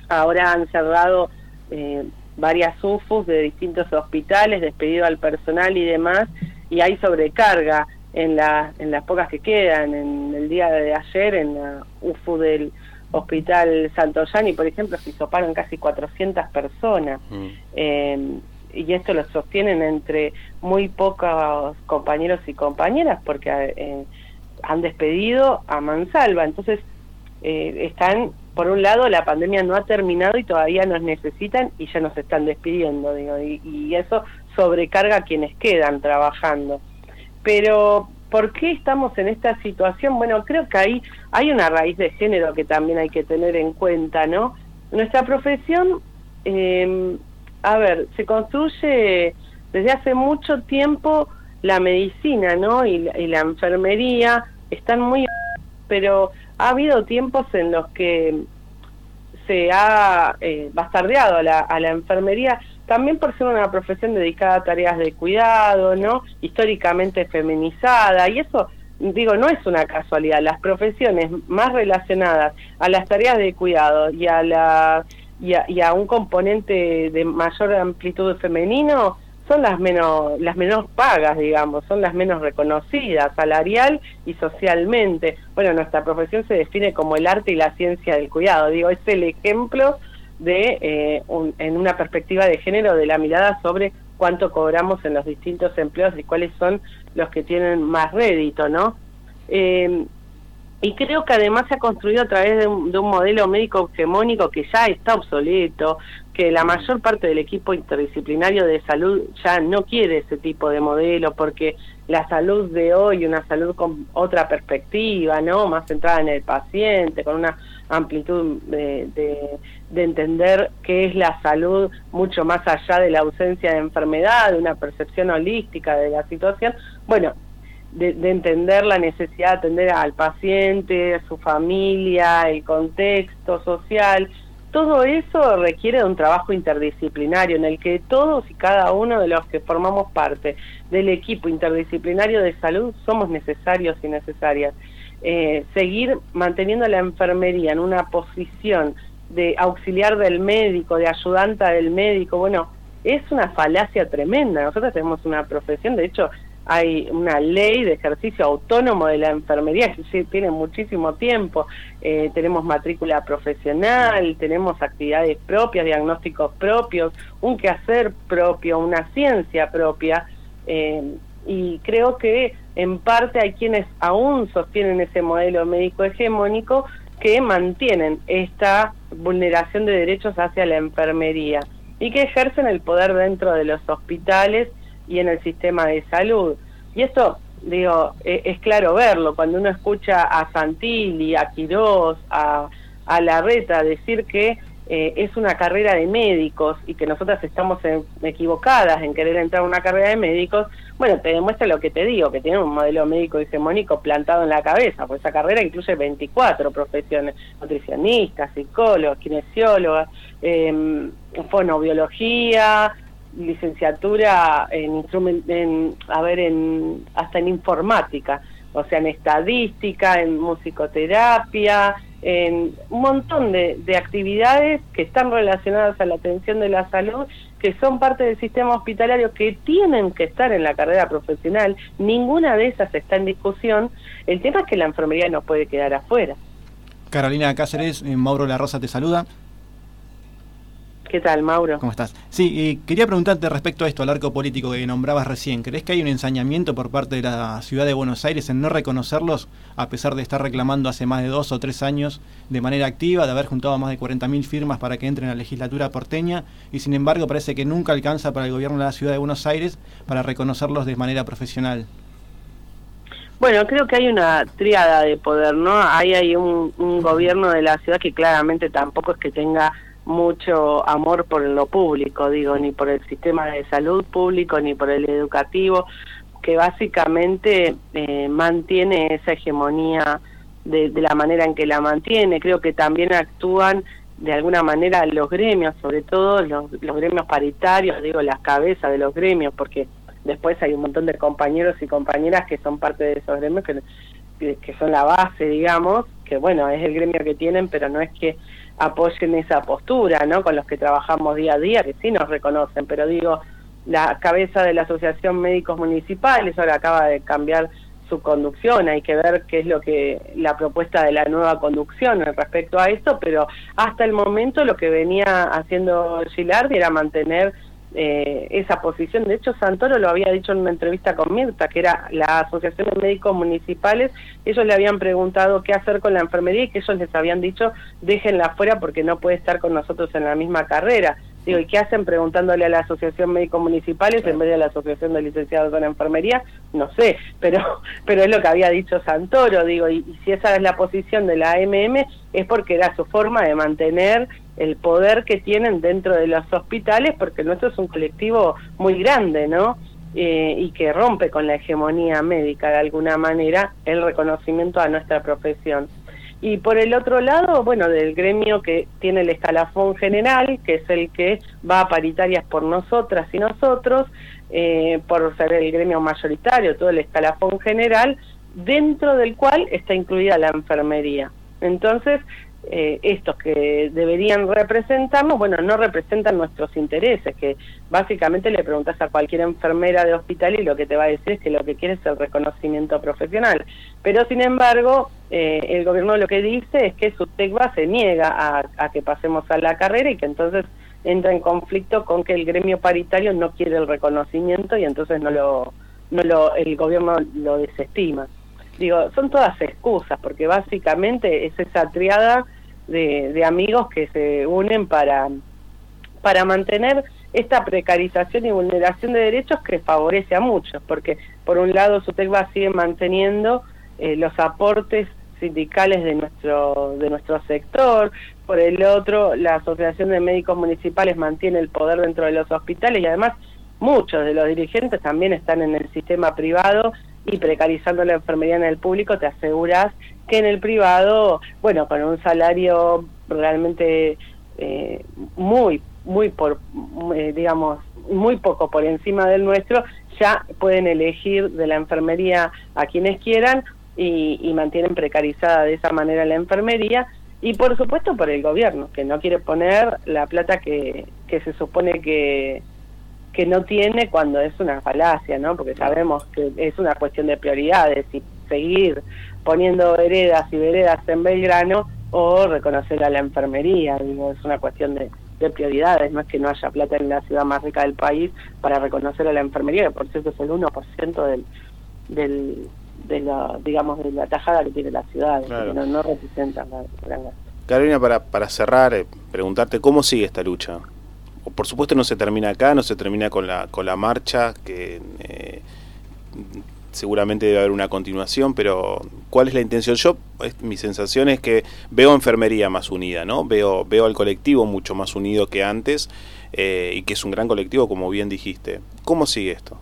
ahora han cerrado eh, varias UFUs de distintos hospitales, despedido al personal y demás, y hay sobrecarga en, la, en las pocas que quedan. En el día de ayer, en la UFU del Hospital Santo Yani, por ejemplo, se hisoparon casi 400 personas. Mm. Eh, y esto lo sostienen entre muy pocos compañeros y compañeras porque eh, han despedido a mansalva. Entonces, eh, están, por un lado, la pandemia no ha terminado y todavía nos necesitan y ya nos están despidiendo, digo, y, y eso sobrecarga a quienes quedan trabajando. Pero, ¿por qué estamos en esta situación? Bueno, creo que ahí hay una raíz de género que también hay que tener en cuenta, ¿no? Nuestra profesión... Eh, a ver, se construye desde hace mucho tiempo la medicina, ¿no? Y, y, la enfermería están muy, pero ha habido tiempos en los que se ha eh, bastardeado la, a la enfermería también por ser una profesión dedicada a tareas de cuidado, ¿no? Históricamente feminizada y eso digo, no es una casualidad, las profesiones más relacionadas a las tareas de cuidado y a la y a, y a, un componente de mayor amplitud femenino son las menos las menos pagas digamos son las menos reconocidas salarial y socialmente. Bueno nuestra profesión se define como el arte y la ciencia del cuidado. Digo es el ejemplo de eh, un, en una perspectiva de género de la mirada sobre cuánto cobramos en los distintos empleos y cuáles son los que tienen más rédito no eh, y creo que además se ha construido a través de un, de un, modelo médico hegemónico que ya está obsoleto, que la mayor parte del equipo interdisciplinario de salud ya no quiere ese tipo de modelo porque la salud de hoy, una salud con otra perspectiva, ¿no? Más centrada en el paciente, con una amplitud de, de, de entender qué es la salud mucho más allá de la ausencia de enfermedad, de una percepción holística de la situación. Bueno, de, de, entender la necesidad de atender al paciente, a su familia, el contexto social. Todo eso requiere de un trabajo interdisciplinario en el que todos y cada uno de los que formamos parte del equipo interdisciplinario de salud somos necesarios y necesarias. Eh, seguir manteniendo la enfermería en una posición de auxiliar del médico, de ayudanta del médico, bueno, es una falacia tremenda. Nosotros tenemos una profesión, de hecho, hay una ley de ejercicio autónomo de la enfermería que tiene muchísimo tiempo, eh, tenemos matrícula profesional, tenemos actividades propias, diagnósticos propios, un quehacer propio, una ciencia propia, eh, y creo que en parte hay quienes aún sostienen ese modelo médico hegemónico que mantienen esta vulneración de derechos hacia la enfermería y que ejercen el poder dentro de los hospitales y en el sistema de salud. Y esto, digo, es, es claro verlo, cuando uno escucha a Santilli, a Quirós, a, a Larreta decir que eh, es una carrera de médicos y que nosotras estamos en, equivocadas en querer entrar a una carrera de médicos, bueno, te demuestra lo que te digo, que tiene un modelo médico hegemónico plantado en la cabeza, pues esa carrera incluye 24 profesiones, nutricionistas, psicólogos, kinesiólogos, eh, fonobiología, licenciatura en en a ver en hasta en informática o sea en estadística en musicoterapia en un montón de, de actividades que están relacionadas a la atención de la salud que son parte del sistema hospitalario que tienen que estar en la carrera profesional. Ninguna de esas está en discusión. El tema es que la enfermería no puede quedar afuera. Carolina Cáceres eh, Mauro La Rosa te saluda ¿Qué tal, Mauro? ¿Cómo estás? Sí, y quería preguntarte respecto a esto, al arco político que nombrabas recién. ¿Crees que hay un ensañamiento por parte de la ciudad de Buenos Aires en no reconocerlos, a pesar de estar reclamando hace más de dos o tres años de manera activa, de haber juntado más de 40.000 firmas para que entren a la legislatura porteña, y sin embargo parece que nunca alcanza para el gobierno de la ciudad de Buenos Aires para reconocerlos de manera profesional? Bueno, creo que hay una triada de poder, ¿no? Ahí hay un, un gobierno de la ciudad que claramente tampoco es que tenga mucho amor por lo público, digo, ni por el sistema de salud público, ni por el educativo, que básicamente eh, mantiene esa hegemonía de, de, la manera en que la mantiene. Creo que también actúan de alguna manera los gremios, sobre todo los, los gremios paritarios, digo, las cabezas de los gremios, porque después hay un montón de compañeros y compañeras que son parte de esos gremios, que, que son la base, digamos, que bueno, es el gremio que tienen, pero no es que apoyen esa postura, ¿no? Con los que trabajamos día a día, que sí nos reconocen, pero digo, la cabeza de la Asociación Médicos Municipales ahora acaba de cambiar su conducción, hay que ver qué es lo que la propuesta de la nueva conducción respecto a esto, pero hasta el momento lo que venía haciendo Gilardi era mantener eh, esa posición. De hecho, Santoro lo había dicho en una entrevista con Mirta, que era la Asociación de Médicos Municipales. Ellos le habían preguntado qué hacer con la enfermería y que ellos les habían dicho déjenla fuera porque no puede estar con nosotros en la misma carrera. Digo, ¿y qué hacen preguntándole a la Asociación Médicos Municipales en vez de a la Asociación de Licenciados en Enfermería? No sé, pero pero es lo que había dicho Santoro, digo, y, y si esa es la posición de la AMM es porque era su forma de mantener el poder que tienen dentro de los hospitales, porque nuestro es un colectivo muy grande, ¿no? Eh, y que rompe con la hegemonía médica de alguna manera el reconocimiento a nuestra profesión. Y por el otro lado, bueno, del gremio que tiene el escalafón general, que es el que va a paritarias por nosotras y nosotros, eh, por ser el gremio mayoritario, todo el escalafón general, dentro del cual está incluida la enfermería. Entonces, eh, estos que deberían representarnos, bueno, no representan nuestros intereses, que básicamente le preguntas a cualquier enfermera de hospital y lo que te va a decir es que lo que quiere es el reconocimiento profesional. Pero sin embargo, eh, el gobierno lo que dice es que su TECBA se niega a, a que pasemos a la carrera y que entonces entra en conflicto con que el gremio paritario no quiere el reconocimiento y entonces no lo, no lo, el gobierno lo desestima digo, son todas excusas, porque básicamente es esa triada de, de amigos que se unen para, para mantener esta precarización y vulneración de derechos que favorece a muchos, porque por un lado SUTECBA sigue manteniendo eh, los aportes sindicales de nuestro de nuestro sector, por el otro la Asociación de Médicos Municipales mantiene el poder dentro de los hospitales y además muchos de los dirigentes también están en el sistema privado y precarizando la enfermería en el público te aseguras que en el privado, bueno, con un salario realmente eh, muy, muy por, eh, digamos, muy poco por encima del nuestro, ya pueden elegir de la enfermería a quienes quieran y, y mantienen precarizada de esa manera la enfermería y por supuesto por el gobierno, que no quiere poner la plata que, que se supone que, que no tiene cuando es una falacia, ¿no? Porque sabemos que es una cuestión de prioridades y seguir poniendo veredas y veredas en Belgrano o reconocer a la enfermería, digo, es una cuestión de, de prioridades, no es que no haya plata en la ciudad más rica del país para reconocer a la enfermería, que por cierto es el 1% del, del, de la, digamos, de la tajada que tiene la ciudad, claro. no, no representa la gran Carolina, para, para cerrar, eh, preguntarte cómo sigue esta lucha por supuesto no se termina acá, no se termina con la, con la marcha, que eh, seguramente debe haber una continuación, pero ¿cuál es la intención? Yo, mi sensación es que veo enfermería más unida, ¿no? Veo, veo al colectivo mucho más unido que antes eh, y que es un gran colectivo, como bien dijiste. ¿Cómo sigue esto?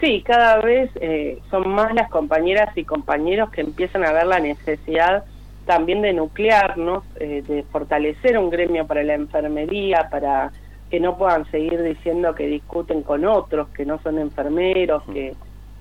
Sí, cada vez eh, son más las compañeras y compañeros que empiezan a ver la necesidad también de nuclearnos, eh, de fortalecer un gremio para la enfermería, para que no puedan seguir diciendo que discuten con otros, que no son enfermeros, que,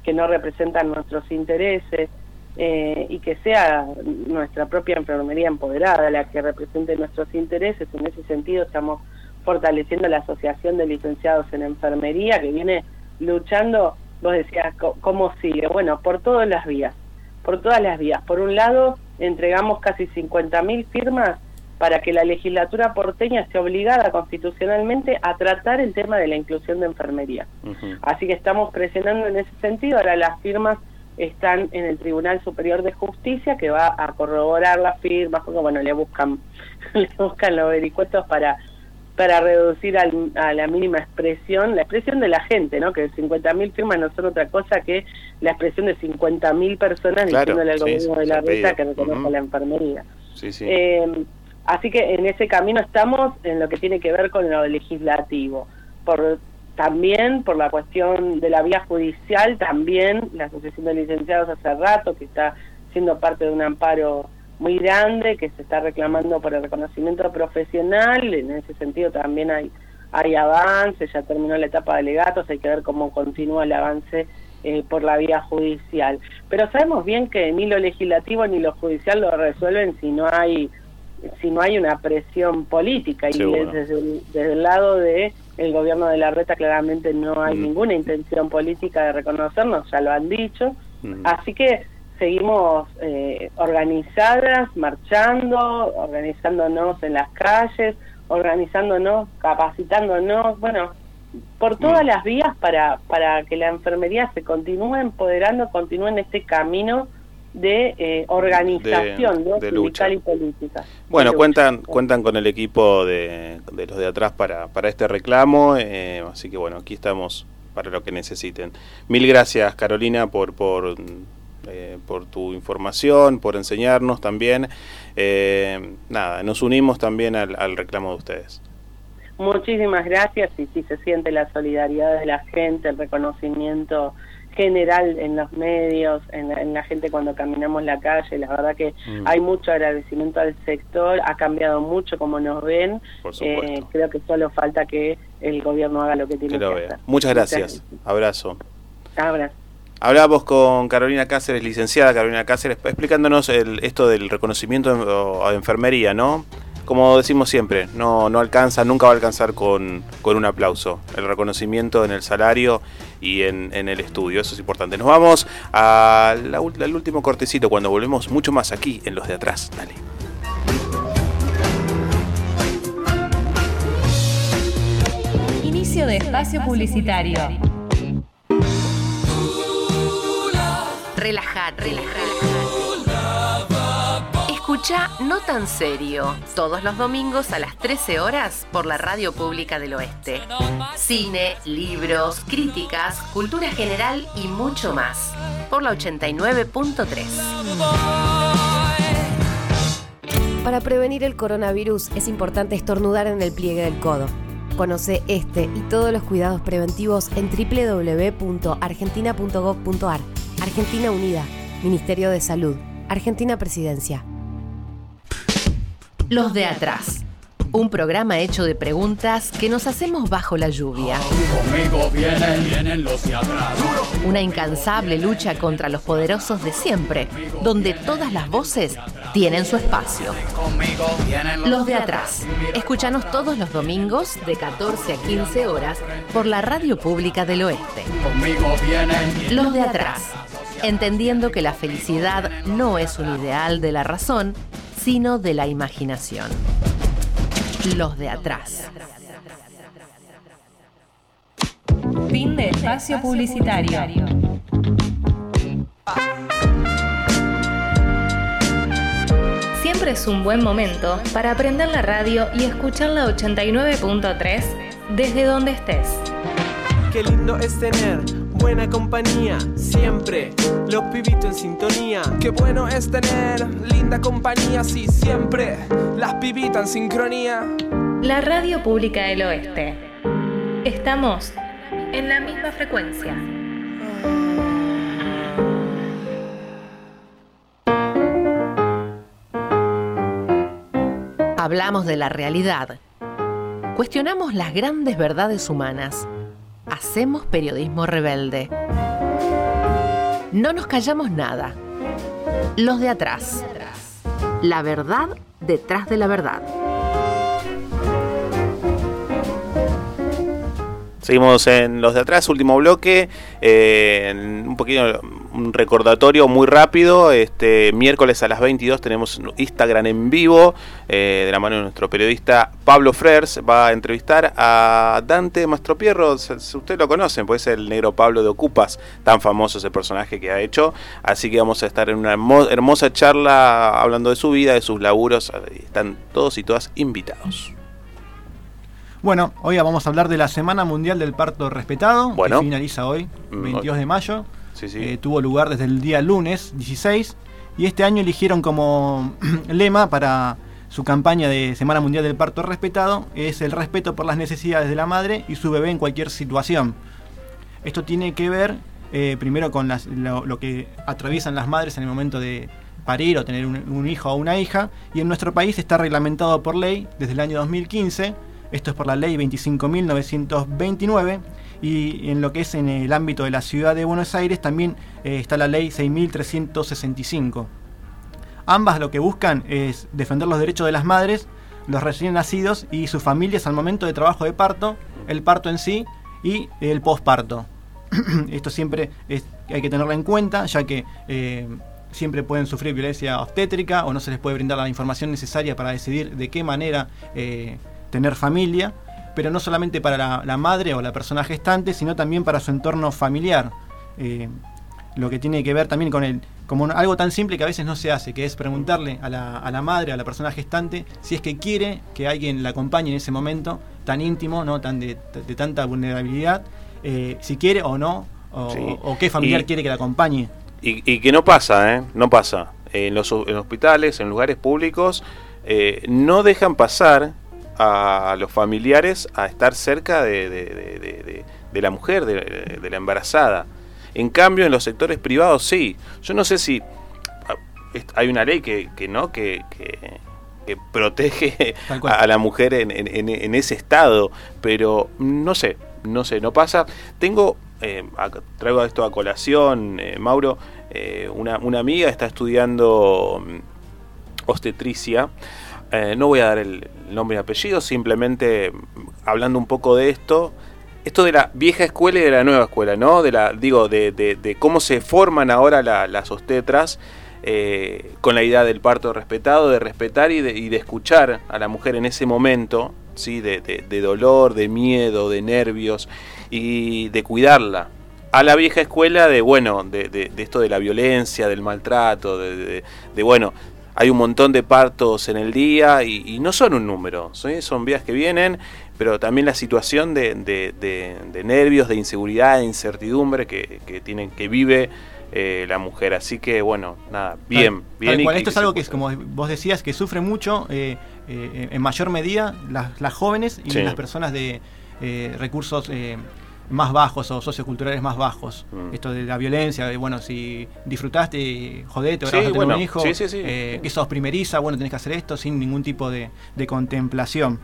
que no representan nuestros intereses, eh, y que sea nuestra propia enfermería empoderada la que represente nuestros intereses. En ese sentido estamos fortaleciendo la Asociación de Licenciados en Enfermería, que viene luchando, vos decías, ¿cómo sigue? Bueno, por todas las vías, por todas las vías. Por un lado, entregamos casi 50.000 firmas para que la legislatura porteña esté obligada constitucionalmente a tratar el tema de la inclusión de enfermería. Uh -huh. Así que estamos presionando en ese sentido. Ahora las firmas están en el Tribunal Superior de Justicia que va a corroborar las firmas, porque bueno, le buscan, le buscan los vericuetos para para reducir al- a la mínima expresión, la expresión de la gente, ¿no? Que 50.000 firmas no son otra cosa que la expresión de 50.000 personas Claro, diciéndole al sí, gobierno de la reta que reconozca Ujú. la enfermería. Sí, sí. Eh, así que en ese camino estamos en lo que tiene que ver con lo legislativo. Por, también por la cuestión de la vía judicial, también la Asociación de Licenciados hace rato que está siendo parte de un amparo muy grande que se está reclamando por el reconocimiento profesional. En ese sentido también hay, hay avances, ya terminó la etapa de legatos, hay que ver cómo continúa el avance eh, por la vía judicial. Pero sabemos bien que ni lo legislativo ni lo judicial lo resuelven si no hay si no hay una presión política y Seguro. desde el, desde el lado de el gobierno de la reta claramente no hay Mm. ninguna intención política de reconocernos, ya lo han dicho. Mm. Así que seguimos eh, organizadas, marchando, organizándonos en las calles, organizándonos, capacitándonos, bueno, por todas Mm. las vías para, para que la enfermería se continúe empoderando, continúe en este camino de eh, organización De- ¿no? de lucha. sindical y política. Bueno, cuentan cuentan con el equipo de, de los de atrás para, para este reclamo, eh, así que bueno, aquí estamos para lo que necesiten. Mil gracias Carolina por, por, eh, por tu información, por enseñarnos también. Eh, nada, nos unimos también al, al reclamo de ustedes. Muchísimas gracias y sí se siente la solidaridad de la gente, el reconocimiento general en los medios, en la, en la gente cuando caminamos la calle. La verdad que Mm. hay mucho agradecimiento al sector, ha cambiado mucho como nos ven. Supuesto. creo que solo falta que el gobierno haga lo que tiene Que hacer. Muchas gracias. Abrazo. Abrazo. Hablamos con Carolina Cáceres, licenciada Carolina Cáceres, explicándonos el, esto del reconocimiento a enfermería, ¿no? Como decimos siempre, no, no alcanza, nunca va a alcanzar con, con un aplauso. El reconocimiento en el salario y en, en el estudio, eso es importante. Nos vamos a la al último cortecito cuando volvemos mucho más aquí en los de atrás. Dale. Inicio de espacio publicitario. Relajate, relajate. Escucha No Tan Serio, todos los domingos a las 13 horas por la Radio Pública del Oeste. Cine, libros, críticas, cultura general y mucho más. Por la 89.3. Para prevenir el coronavirus es importante estornudar en el pliegue del codo. Conoce este y todos los cuidados preventivos en www.argentina.gov.ar. Argentina Unida, Ministerio de Salud, Argentina Presidencia. Los de atrás. Un programa hecho de preguntas que nos hacemos bajo la lluvia. Una incansable lucha contra los poderosos de siempre, donde todas las voces tienen su espacio. Los de atrás. Escúchanos todos los domingos de 14 a 15 horas por la Radio Pública del Oeste. Los de atrás. Entendiendo que la felicidad no es un ideal de la razón, sino de la imaginación. Los de atrás. Fin de espacio publicitario. Siempre es un buen momento para aprender la radio y escuchar la 89.3 desde donde estés. Qué lindo es tener buena compañía, siempre los pibitos en sintonía. Qué bueno es tener linda compañía, sí, siempre las pibitas en sincronía. La Radio Pública del Oeste. Estamos en la misma frecuencia. Hablamos de la realidad. Cuestionamos las grandes verdades humanas. Hacemos periodismo rebelde. No nos callamos nada. Los de atrás. La verdad detrás de la verdad. Seguimos en los de atrás, último bloque. eh, un poquito un recordatorio muy rápido. Este miércoles a las 22 tenemos Instagram en vivo eh, de la mano de nuestro periodista Pablo Frers. Va a entrevistar a Dante Mastropierro. Ustedes lo conocen, pues es el negro Pablo de Ocupas, tan famoso ese personaje que ha hecho. Así que vamos a estar en una hermo- hermosa charla hablando de su vida, de sus laburos. Están todos y todas invitados. Bueno, hoy vamos a hablar de la Semana Mundial del Parto Respetado, Bueno. que finaliza hoy, Mm, 22 de mayo. Eh, tuvo lugar desde el día lunes 16 y este año eligieron como lema para su campaña de Semana Mundial del Parto Respetado es el respeto por las necesidades de la madre y su bebé en cualquier situación. Esto tiene que ver eh, primero con las- lo, lo que atraviesan las madres en el momento de parir o tener un hijo o una hija y en nuestro país está reglamentado por ley desde el año 2015. Esto es por la ley 25.929 y en lo que es en el ámbito de la ciudad de Buenos Aires también eh, está la ley 6.365. Ambas lo que buscan es defender los derechos de las madres, los recién nacidos y sus familias al momento de trabajo de parto, el parto en sí y el posparto. Esto siempre hay que tenerlo en cuenta, ya que eh, siempre pueden sufrir violencia obstétrica o no se les puede brindar la información necesaria para decidir de qué manera eh, tener familia, pero no solamente para la, la madre o la persona gestante, sino también para su entorno familiar. Eh, lo que tiene que ver también con el como algo tan simple que a veces no se hace, que es preguntarle a la, a la madre, a la persona gestante, si es que quiere que alguien la acompañe en ese momento tan íntimo, no tan de, de tanta vulnerabilidad, eh, si quiere o no, o, Sí. o qué familiar Y- quiere que la acompañe. Y, y que no pasa, ¿eh? No pasa. En los, en hospitales, en lugares públicos, eh, no dejan pasar a los familiares a estar cerca de, de- de- la mujer, de, la embarazada. En cambio, en los sectores privados sí. Yo no sé si ah, hay una ley que, que no, que, que- que protege a, la mujer en, en- en- ese estado, pero no sé, no sé, no pasa. Tengo, eh, traigo esto a colación, eh, Mauro, eh, una, una amiga está estudiando mm, obstetricia. Eh, no voy a dar el nombre y apellido, simplemente hablando un poco de esto. Esto de la vieja escuela y de la nueva escuela, ¿no? De la, digo, de, de- de cómo se forman ahora la- las obstetras eh, con la idea del parto respetado, de respetar y de, y de escuchar a la mujer en ese momento, ¿sí? De, dolor, de miedo, de nervios y de cuidarla. A la vieja escuela de, bueno, de, de- de esto de la violencia, del maltrato, de- de, bueno, hay un montón de partos en el día y, y no son un número, ¿sí? son vías que vienen, pero también la situación de, de- de- de nervios, de inseguridad, de incertidumbre que, que, tienen, que vive eh, la mujer. Así que, bueno, nada, bien, Tal- bien. tal cual. Esto es algo que es como vos decías, que sufre mucho eh, eh, en mayor medida las, las jóvenes y Sí. las personas de eh, recursos eh, más bajos o socioculturales más bajos. Mm. Esto de la violencia, de bueno, si disfrutaste, jodete, ahora Sí, vas a tener bueno, un hijo, sí, sí, sí. eh, que sos primeriza, bueno, tenés que hacer esto sin ningún tipo de, de contemplación.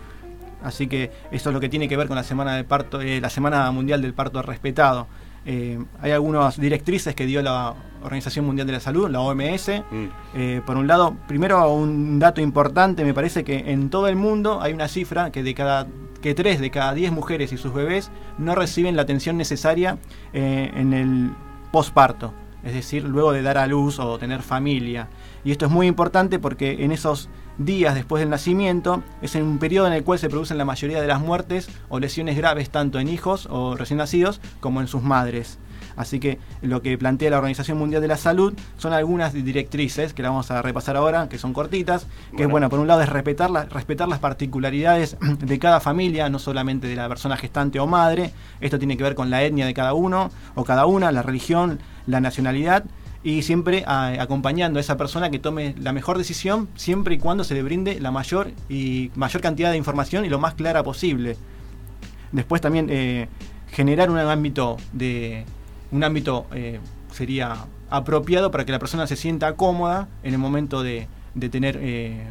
Así que eso es lo que tiene que ver con la semana de parto, eh, la semana mundial del parto respetado. Eh, hay algunas directrices que dio la Organización Mundial de la Salud, la OMS. Mm. Eh, por un lado, primero un dato importante, me parece que en todo el mundo hay una cifra que de cada que tres de cada diez mujeres y sus bebés no reciben la atención necesaria eh, en el posparto, es decir, luego de dar a luz o tener familia. Y esto es muy importante porque en esos días después del nacimiento es en un periodo en el cual se producen la mayoría de las muertes o lesiones graves tanto en hijos o recién nacidos como en sus madres. Así que lo que plantea la Organización Mundial de la Salud son algunas directrices que la vamos a repasar ahora, que son cortitas, que es Bueno. bueno, por un lado es respetar, la- respetar las particularidades de cada familia, no solamente de la persona gestante o madre, esto tiene que ver con la etnia de cada uno o cada una, la religión, la nacionalidad, y siempre a- acompañando a esa persona que tome la mejor decisión siempre y cuando se le brinde la mayor y mayor cantidad de información y lo más clara posible. Después también eh, generar un ámbito de un ámbito eh, sería apropiado para que la persona se sienta cómoda en el momento de, de tener eh,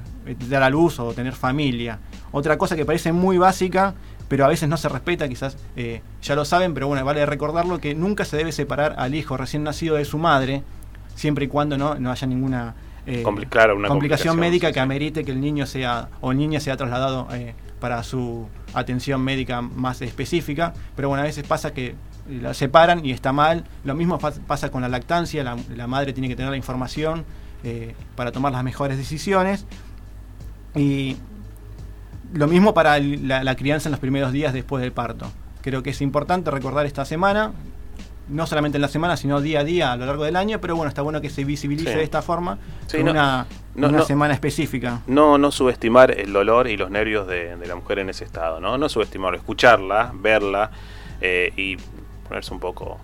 dar a luz o tener familia. Otra cosa que parece muy básica, pero a veces no se respeta, quizás eh, ya lo saben, pero bueno, vale recordarlo que nunca se debe separar al hijo recién nacido de su madre, siempre y cuando no, no haya ninguna eh, Compli- claro, una complicación complicación, médica sí, que amerite que el niño sea o niña sea trasladado eh, para su atención médica más específica. Pero bueno, a veces pasa que la separan y está mal. Lo mismo pasa con la lactancia, la, la madre tiene que tener la información eh, para tomar las mejores decisiones. Y lo mismo para la crianza en los primeros días después del parto. Creo que es importante recordar esta semana no solamente en la semana, sino día a día a lo largo del año, pero bueno, está bueno que se visibilice Sí. de esta forma Sí, no- una, no- una no- semana específica. No, no subestimar el dolor y los nervios de, de la mujer en ese estado, ¿no? No subestimarlo, escucharla, verla eh, y ponerse un poco...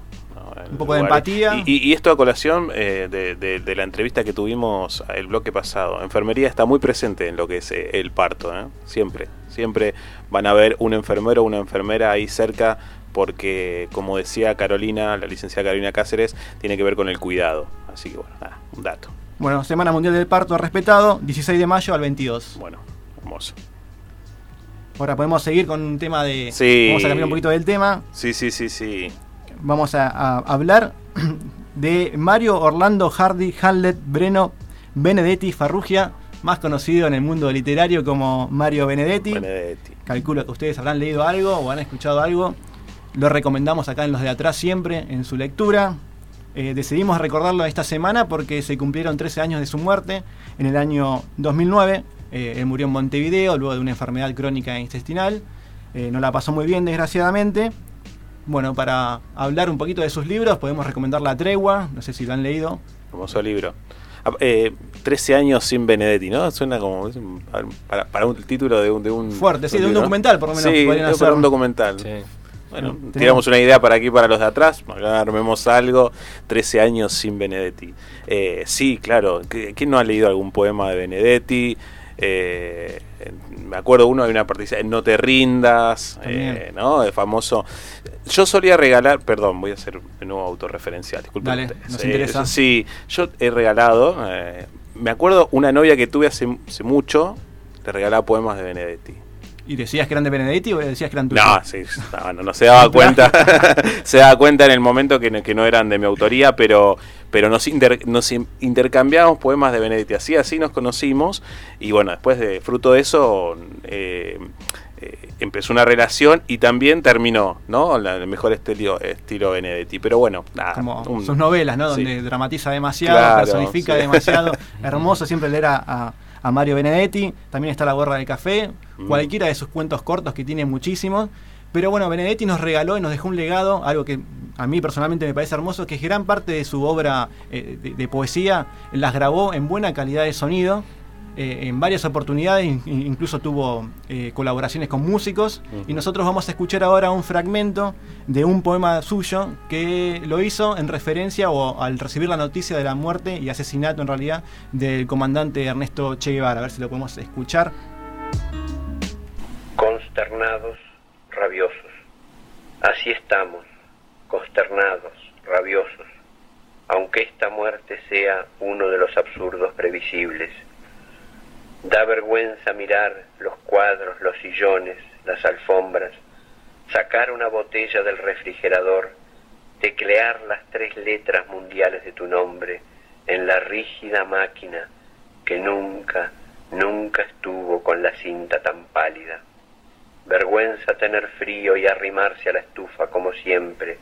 en Un poco de empatía. Y, esto a colación eh, de, de- de la entrevista que tuvimos el bloque pasado. Enfermería está muy presente en lo que es eh, el parto, ¿eh? Siempre, siempre van a ver un enfermero o una enfermera ahí cerca porque, como decía Carolina, la licenciada Carolina Cáceres, tiene que ver con el cuidado. Así que bueno, nada, un dato. Bueno, Semana Mundial del Parto respetado, 16 de mayo al 22. Bueno, hermoso. Ahora podemos seguir con un tema de... Sí. Vamos a cambiar un poquito del tema. Sí, sí, sí, sí. Vamos a, a hablar de Mario Orlando Hardy Hamlet Breno Benedetti Farrugia, más conocido en el mundo literario como Mario Benedetti. Benedetti. Calculo que ustedes habrán leído algo o han escuchado algo. Lo recomendamos acá en los de atrás siempre en su lectura. Eh, decidimos recordarlo esta semana porque se cumplieron 13 años de su muerte en el año 2009. Eh, él murió en Montevideo luego de una enfermedad crónica intestinal. Eh, no la pasó muy bien, desgraciadamente. Bueno, para hablar un poquito de sus libros, podemos recomendar La Tregua. No sé si lo han leído. Hermoso libro. Ah, eh, 13 años sin Benedetti, ¿no? Suena como para, para un título de un, de un Fuerte, sí, de un documental, por lo menos, Sí, podrían de- para hacer. un documental. Bueno, Tenemos- tiramos una idea para aquí, para los de atrás, acá armemos algo, 13 años sin Benedetti. Eh, sí, claro, ¿qui- ¿quién no ha leído algún poema de Benedetti? Eh, me acuerdo uno, hay una participación, No te rindas, eh, ¿no? El famoso... Yo solía regalar, perdón, voy a hacer de nuevo autorreferencial, disculpen Dale, nos Eh, interesa. Sí, yo he regalado, eh, me acuerdo una novia que tuve hace, hace mucho, le regalaba poemas de Benedetti. ¿Y decías que eran de Benedetti o decías que eran tuyos? No, sí, no, no, no se daba cuenta. se daba cuenta en el momento que no, que no eran de mi autoría, pero, pero nos, inter- nos in- intercambiamos poemas de Benedetti. Así, así nos conocimos. Y bueno, después de fruto de eso, eh, eh, empezó una relación y también terminó, ¿no? La, el mejor estilo, estilo Benedetti. Pero bueno, nada. Como un- sus novelas, ¿no? sí. Donde dramatiza demasiado, Claro, personifica sí. demasiado. Hermoso siempre leer a, a- a Mario Benedetti. También está La Gorra del Café. Mm. Cualquiera de sus cuentos cortos que tiene muchísimos. Pero bueno, Benedetti nos regaló y nos dejó un legado, algo que a mí personalmente me parece hermoso, que gran parte de su obra eh, de, de poesía las grabó en buena calidad de sonido. Eh, en varias oportunidades, in- incluso tuvo eh, colaboraciones con músicos. Y nosotros vamos a escuchar ahora un fragmento de un poema suyo que lo hizo en referencia o al recibir la noticia de la muerte y asesinato en realidad del comandante Ernesto Che Guevara. A ver si lo podemos escuchar. consternados, rabiosos. Así estamos, consternados, rabiosos, aunque esta muerte sea uno de los absurdos previsibles. Da vergüenza mirar los cuadros, los sillones, las alfombras, sacar una botella del refrigerador, teclear las tres letras mundiales de tu nombre en la rígida máquina que nunca, nunca estuvo con la cinta tan pálida. Vergüenza tener frío y arrimarse a la estufa como siempre.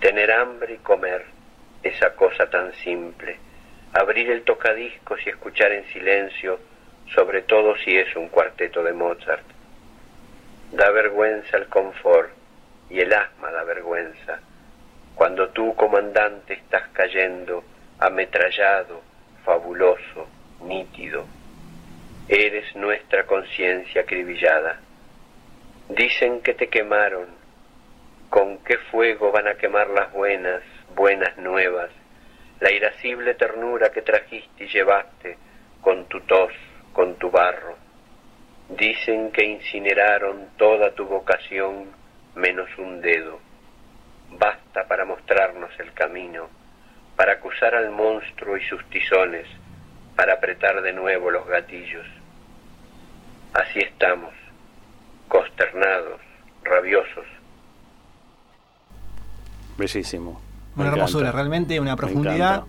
Tener hambre y comer, esa cosa tan simple. Abrir el tocadiscos y escuchar en silencio, sobre todo si es un cuarteto de Mozart. Da vergüenza el confort y el asma da vergüenza. Cuando tú, comandante, estás cayendo, ametrallado, fabuloso, nítido. Eres nuestra conciencia acribillada. Dicen que te quemaron. ¿Con qué fuego van a quemar las buenas, buenas nuevas? La irascible ternura que trajiste y llevaste con tu tos, con tu barro. Dicen que incineraron toda tu vocación menos un dedo. Basta para mostrarnos el camino, para acusar al monstruo y sus tizones, para apretar de nuevo los gatillos. Así estamos, consternados, rabiosos. Bellísimo. Me Una encanta. hermosura, realmente una profundidad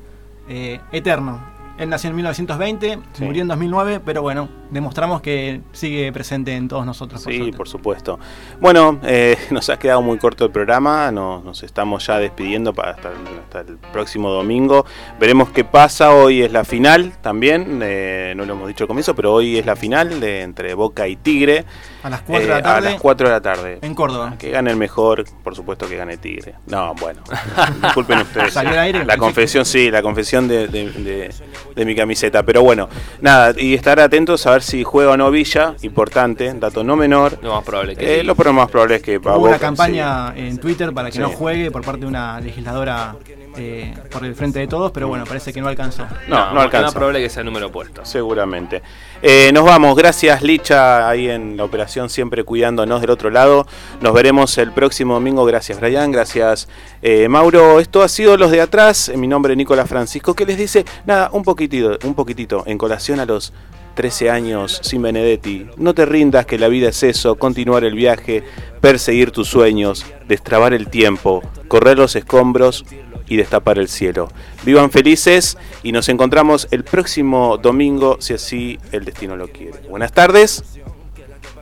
eh, eterno. Él nació en 1920, Sí. murió en 2009, pero bueno, demostramos que sigue presente en todos nosotros. por Sí, suerte. por supuesto. Bueno, eh, nos ha quedado muy corto el programa, nos, nos estamos ya despidiendo para hasta, hasta el próximo domingo. Veremos qué pasa, hoy es la final también, eh, no lo hemos dicho al comienzo, pero hoy es la final de, entre Boca y Tigre. A las 4 de la Eh, tarde. A las 4 de la tarde. En Córdoba. Que gane el mejor, por supuesto que gane Tigre. No, bueno, disculpen ustedes. ¿Salió al aire? La confesión, sí, la confesión de- de mi camiseta. Pero bueno, nada, y estar atentos a ver si juega o no Villa, importante, dato no menor. Lo más probable que Eh, sí. Lo pero más probable es que va Hubo Boca, una campaña en Twitter para que Sí. no juegue por parte de una legisladora eh, por el frente de todos, pero bueno, parece que no alcanzó. No, no Lo alcanza. más probable que sea el número opuesto. Seguramente. Eh, nos vamos. Gracias, Licha, ahí en la operación, siempre cuidándonos del otro lado. Nos veremos el próximo domingo. Gracias, Brian. Gracias, eh, Mauro. Esto ha sido Los de Atrás. Mi nombre, Nicolás Francisco, que les dice, nada, un poquitito, un poquitito, en colación a los 13 años sin Benedetti. No te rindas, que la vida es eso, continuar el viaje, perseguir tus sueños, destrabar el tiempo, correr los escombros y destapar el cielo. Vivan felices y nos encontramos el próximo domingo, si así el destino lo quiere. Buenas tardes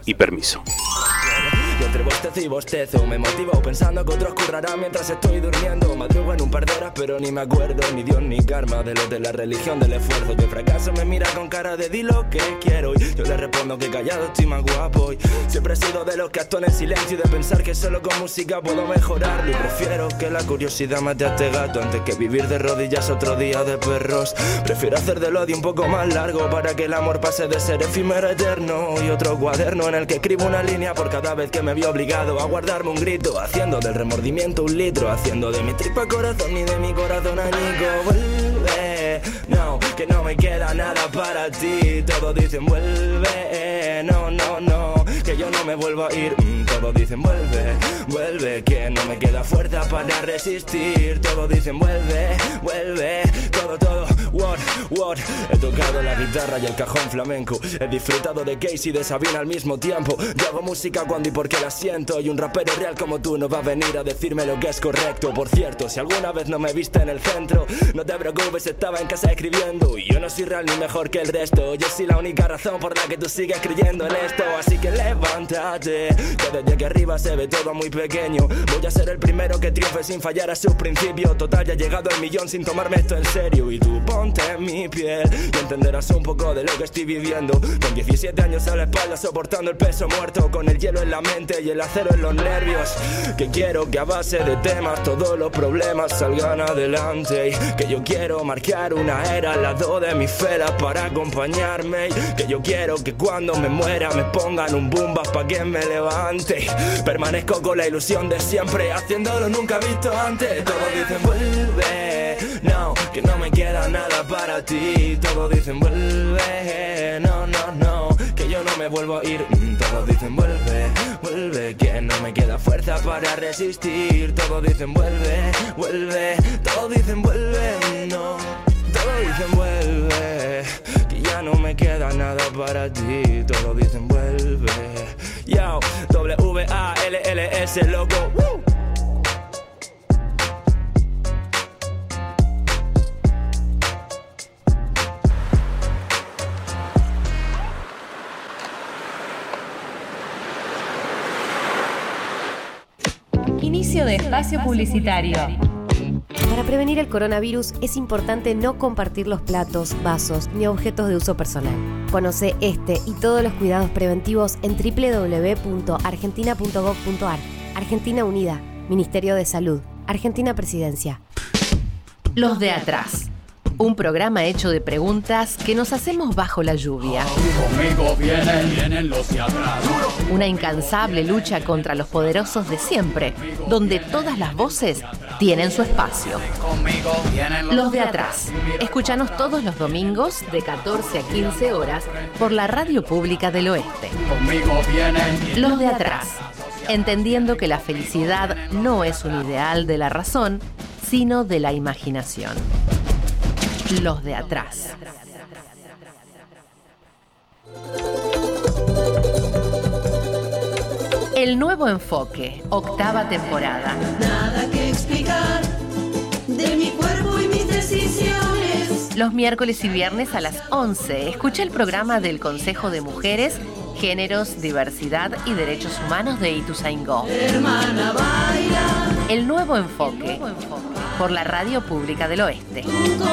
y permiso. Y entre bostezo y bostezo me motivo pensando que otros currarán mientras estoy durmiendo. Madrugo en un par de horas, pero ni me acuerdo ni Dios ni karma de lo de la religión del esfuerzo. Que el fracaso me mira con cara de di lo que quiero. Y yo le respondo que callado estoy más guapo. Y siempre he sido de los que actúan en silencio y de pensar que solo con música puedo mejorarlo. Y prefiero que la curiosidad mate a este gato antes que vivir de rodillas otro día de perros. Prefiero hacer del odio un poco más largo para que el amor pase de ser efímero eterno. Y otro cuaderno en el que escribo una línea por cada vez que me vi obligado a guardarme un grito. Haciendo del remordimiento un litro. Haciendo de mi tripa corazón y de mi corazón añico. Vuelve, no, que no me queda nada para ti. Todos dicen vuelve, no, no, no, yo no me vuelvo a ir. Mm, Todos dicen vuelve, vuelve, que no me queda fuerza para resistir. Todos dicen vuelve, vuelve, todo, todo, what, what. He tocado la guitarra y el cajón flamenco. He disfrutado de Casey y de Sabina al mismo tiempo. Yo hago música cuando y porque la siento. Y un rapero real como tú no va a venir a decirme lo que es correcto. Por cierto, si alguna vez no me viste en el centro, no te preocupes, estaba en casa escribiendo. Y yo no soy real ni mejor que el resto. Yo soy la única razón por la que tú sigues creyendo en esto. Así que que desde aquí arriba se ve todo muy pequeño. Voy a ser el primero que triunfe sin fallar a sus principios. Total, ya he llegado al millón sin tomarme esto en serio. Y tú ponte en mi piel y entenderás un poco de lo que estoy viviendo. Con 17 años a la espalda, soportando el peso muerto. Con el hielo en la mente y el acero en los nervios. Que quiero que a base de temas todos los problemas salgan adelante. Y que yo quiero marcar una era al lado de mis felas para acompañarme. Y que yo quiero que cuando me muera me pongan un bumbas pa' que me levante. Permanezco con la ilusión de siempre, haciéndolo nunca visto antes. Todos dicen vuelve, no, que no me queda nada para ti. Todos dicen vuelve, no, no, no, que yo no me vuelvo a ir. Mm, Todos dicen vuelve, vuelve, que no me queda fuerza para resistir. Todos dicen vuelve, vuelve, todos dicen vuelve, no. Todos dicen vuelve, ya no me queda nada para ti. Todos dicen vuelve, yo, W-A-L-L-S, loco. Inicio de espacio publicitario. Para prevenir el coronavirus es importante no compartir los platos, vasos ni objetos de uso personal. Conoce este y todos los cuidados preventivos en www.argentina.gov.ar. Argentina Unida, Ministerio de Salud, Argentina Presidencia. Los de atrás. Un programa hecho de preguntas que nos hacemos bajo la lluvia. Conmigo vienen, vienen los de atrás. Una incansable lucha contra los poderosos de siempre, donde todas las voces tienen su espacio. Los de atrás. Escúchanos todos los domingos de 14 a 15 horas por la Radio Pública del Oeste. Los de atrás. Entendiendo que la felicidad no es un ideal de la razón, sino de la imaginación. Los de atrás. El nuevo enfoque, octava temporada. Nada que explicar de mi cuerpo y mis decisiones. Los miércoles y viernes a las 11, escucha el programa del Consejo de Mujeres, Géneros, Diversidad y Derechos Humanos de Ituzaingó. Hermana, baila. El nuevo enfoque, por la Radio Pública del Oeste. Tu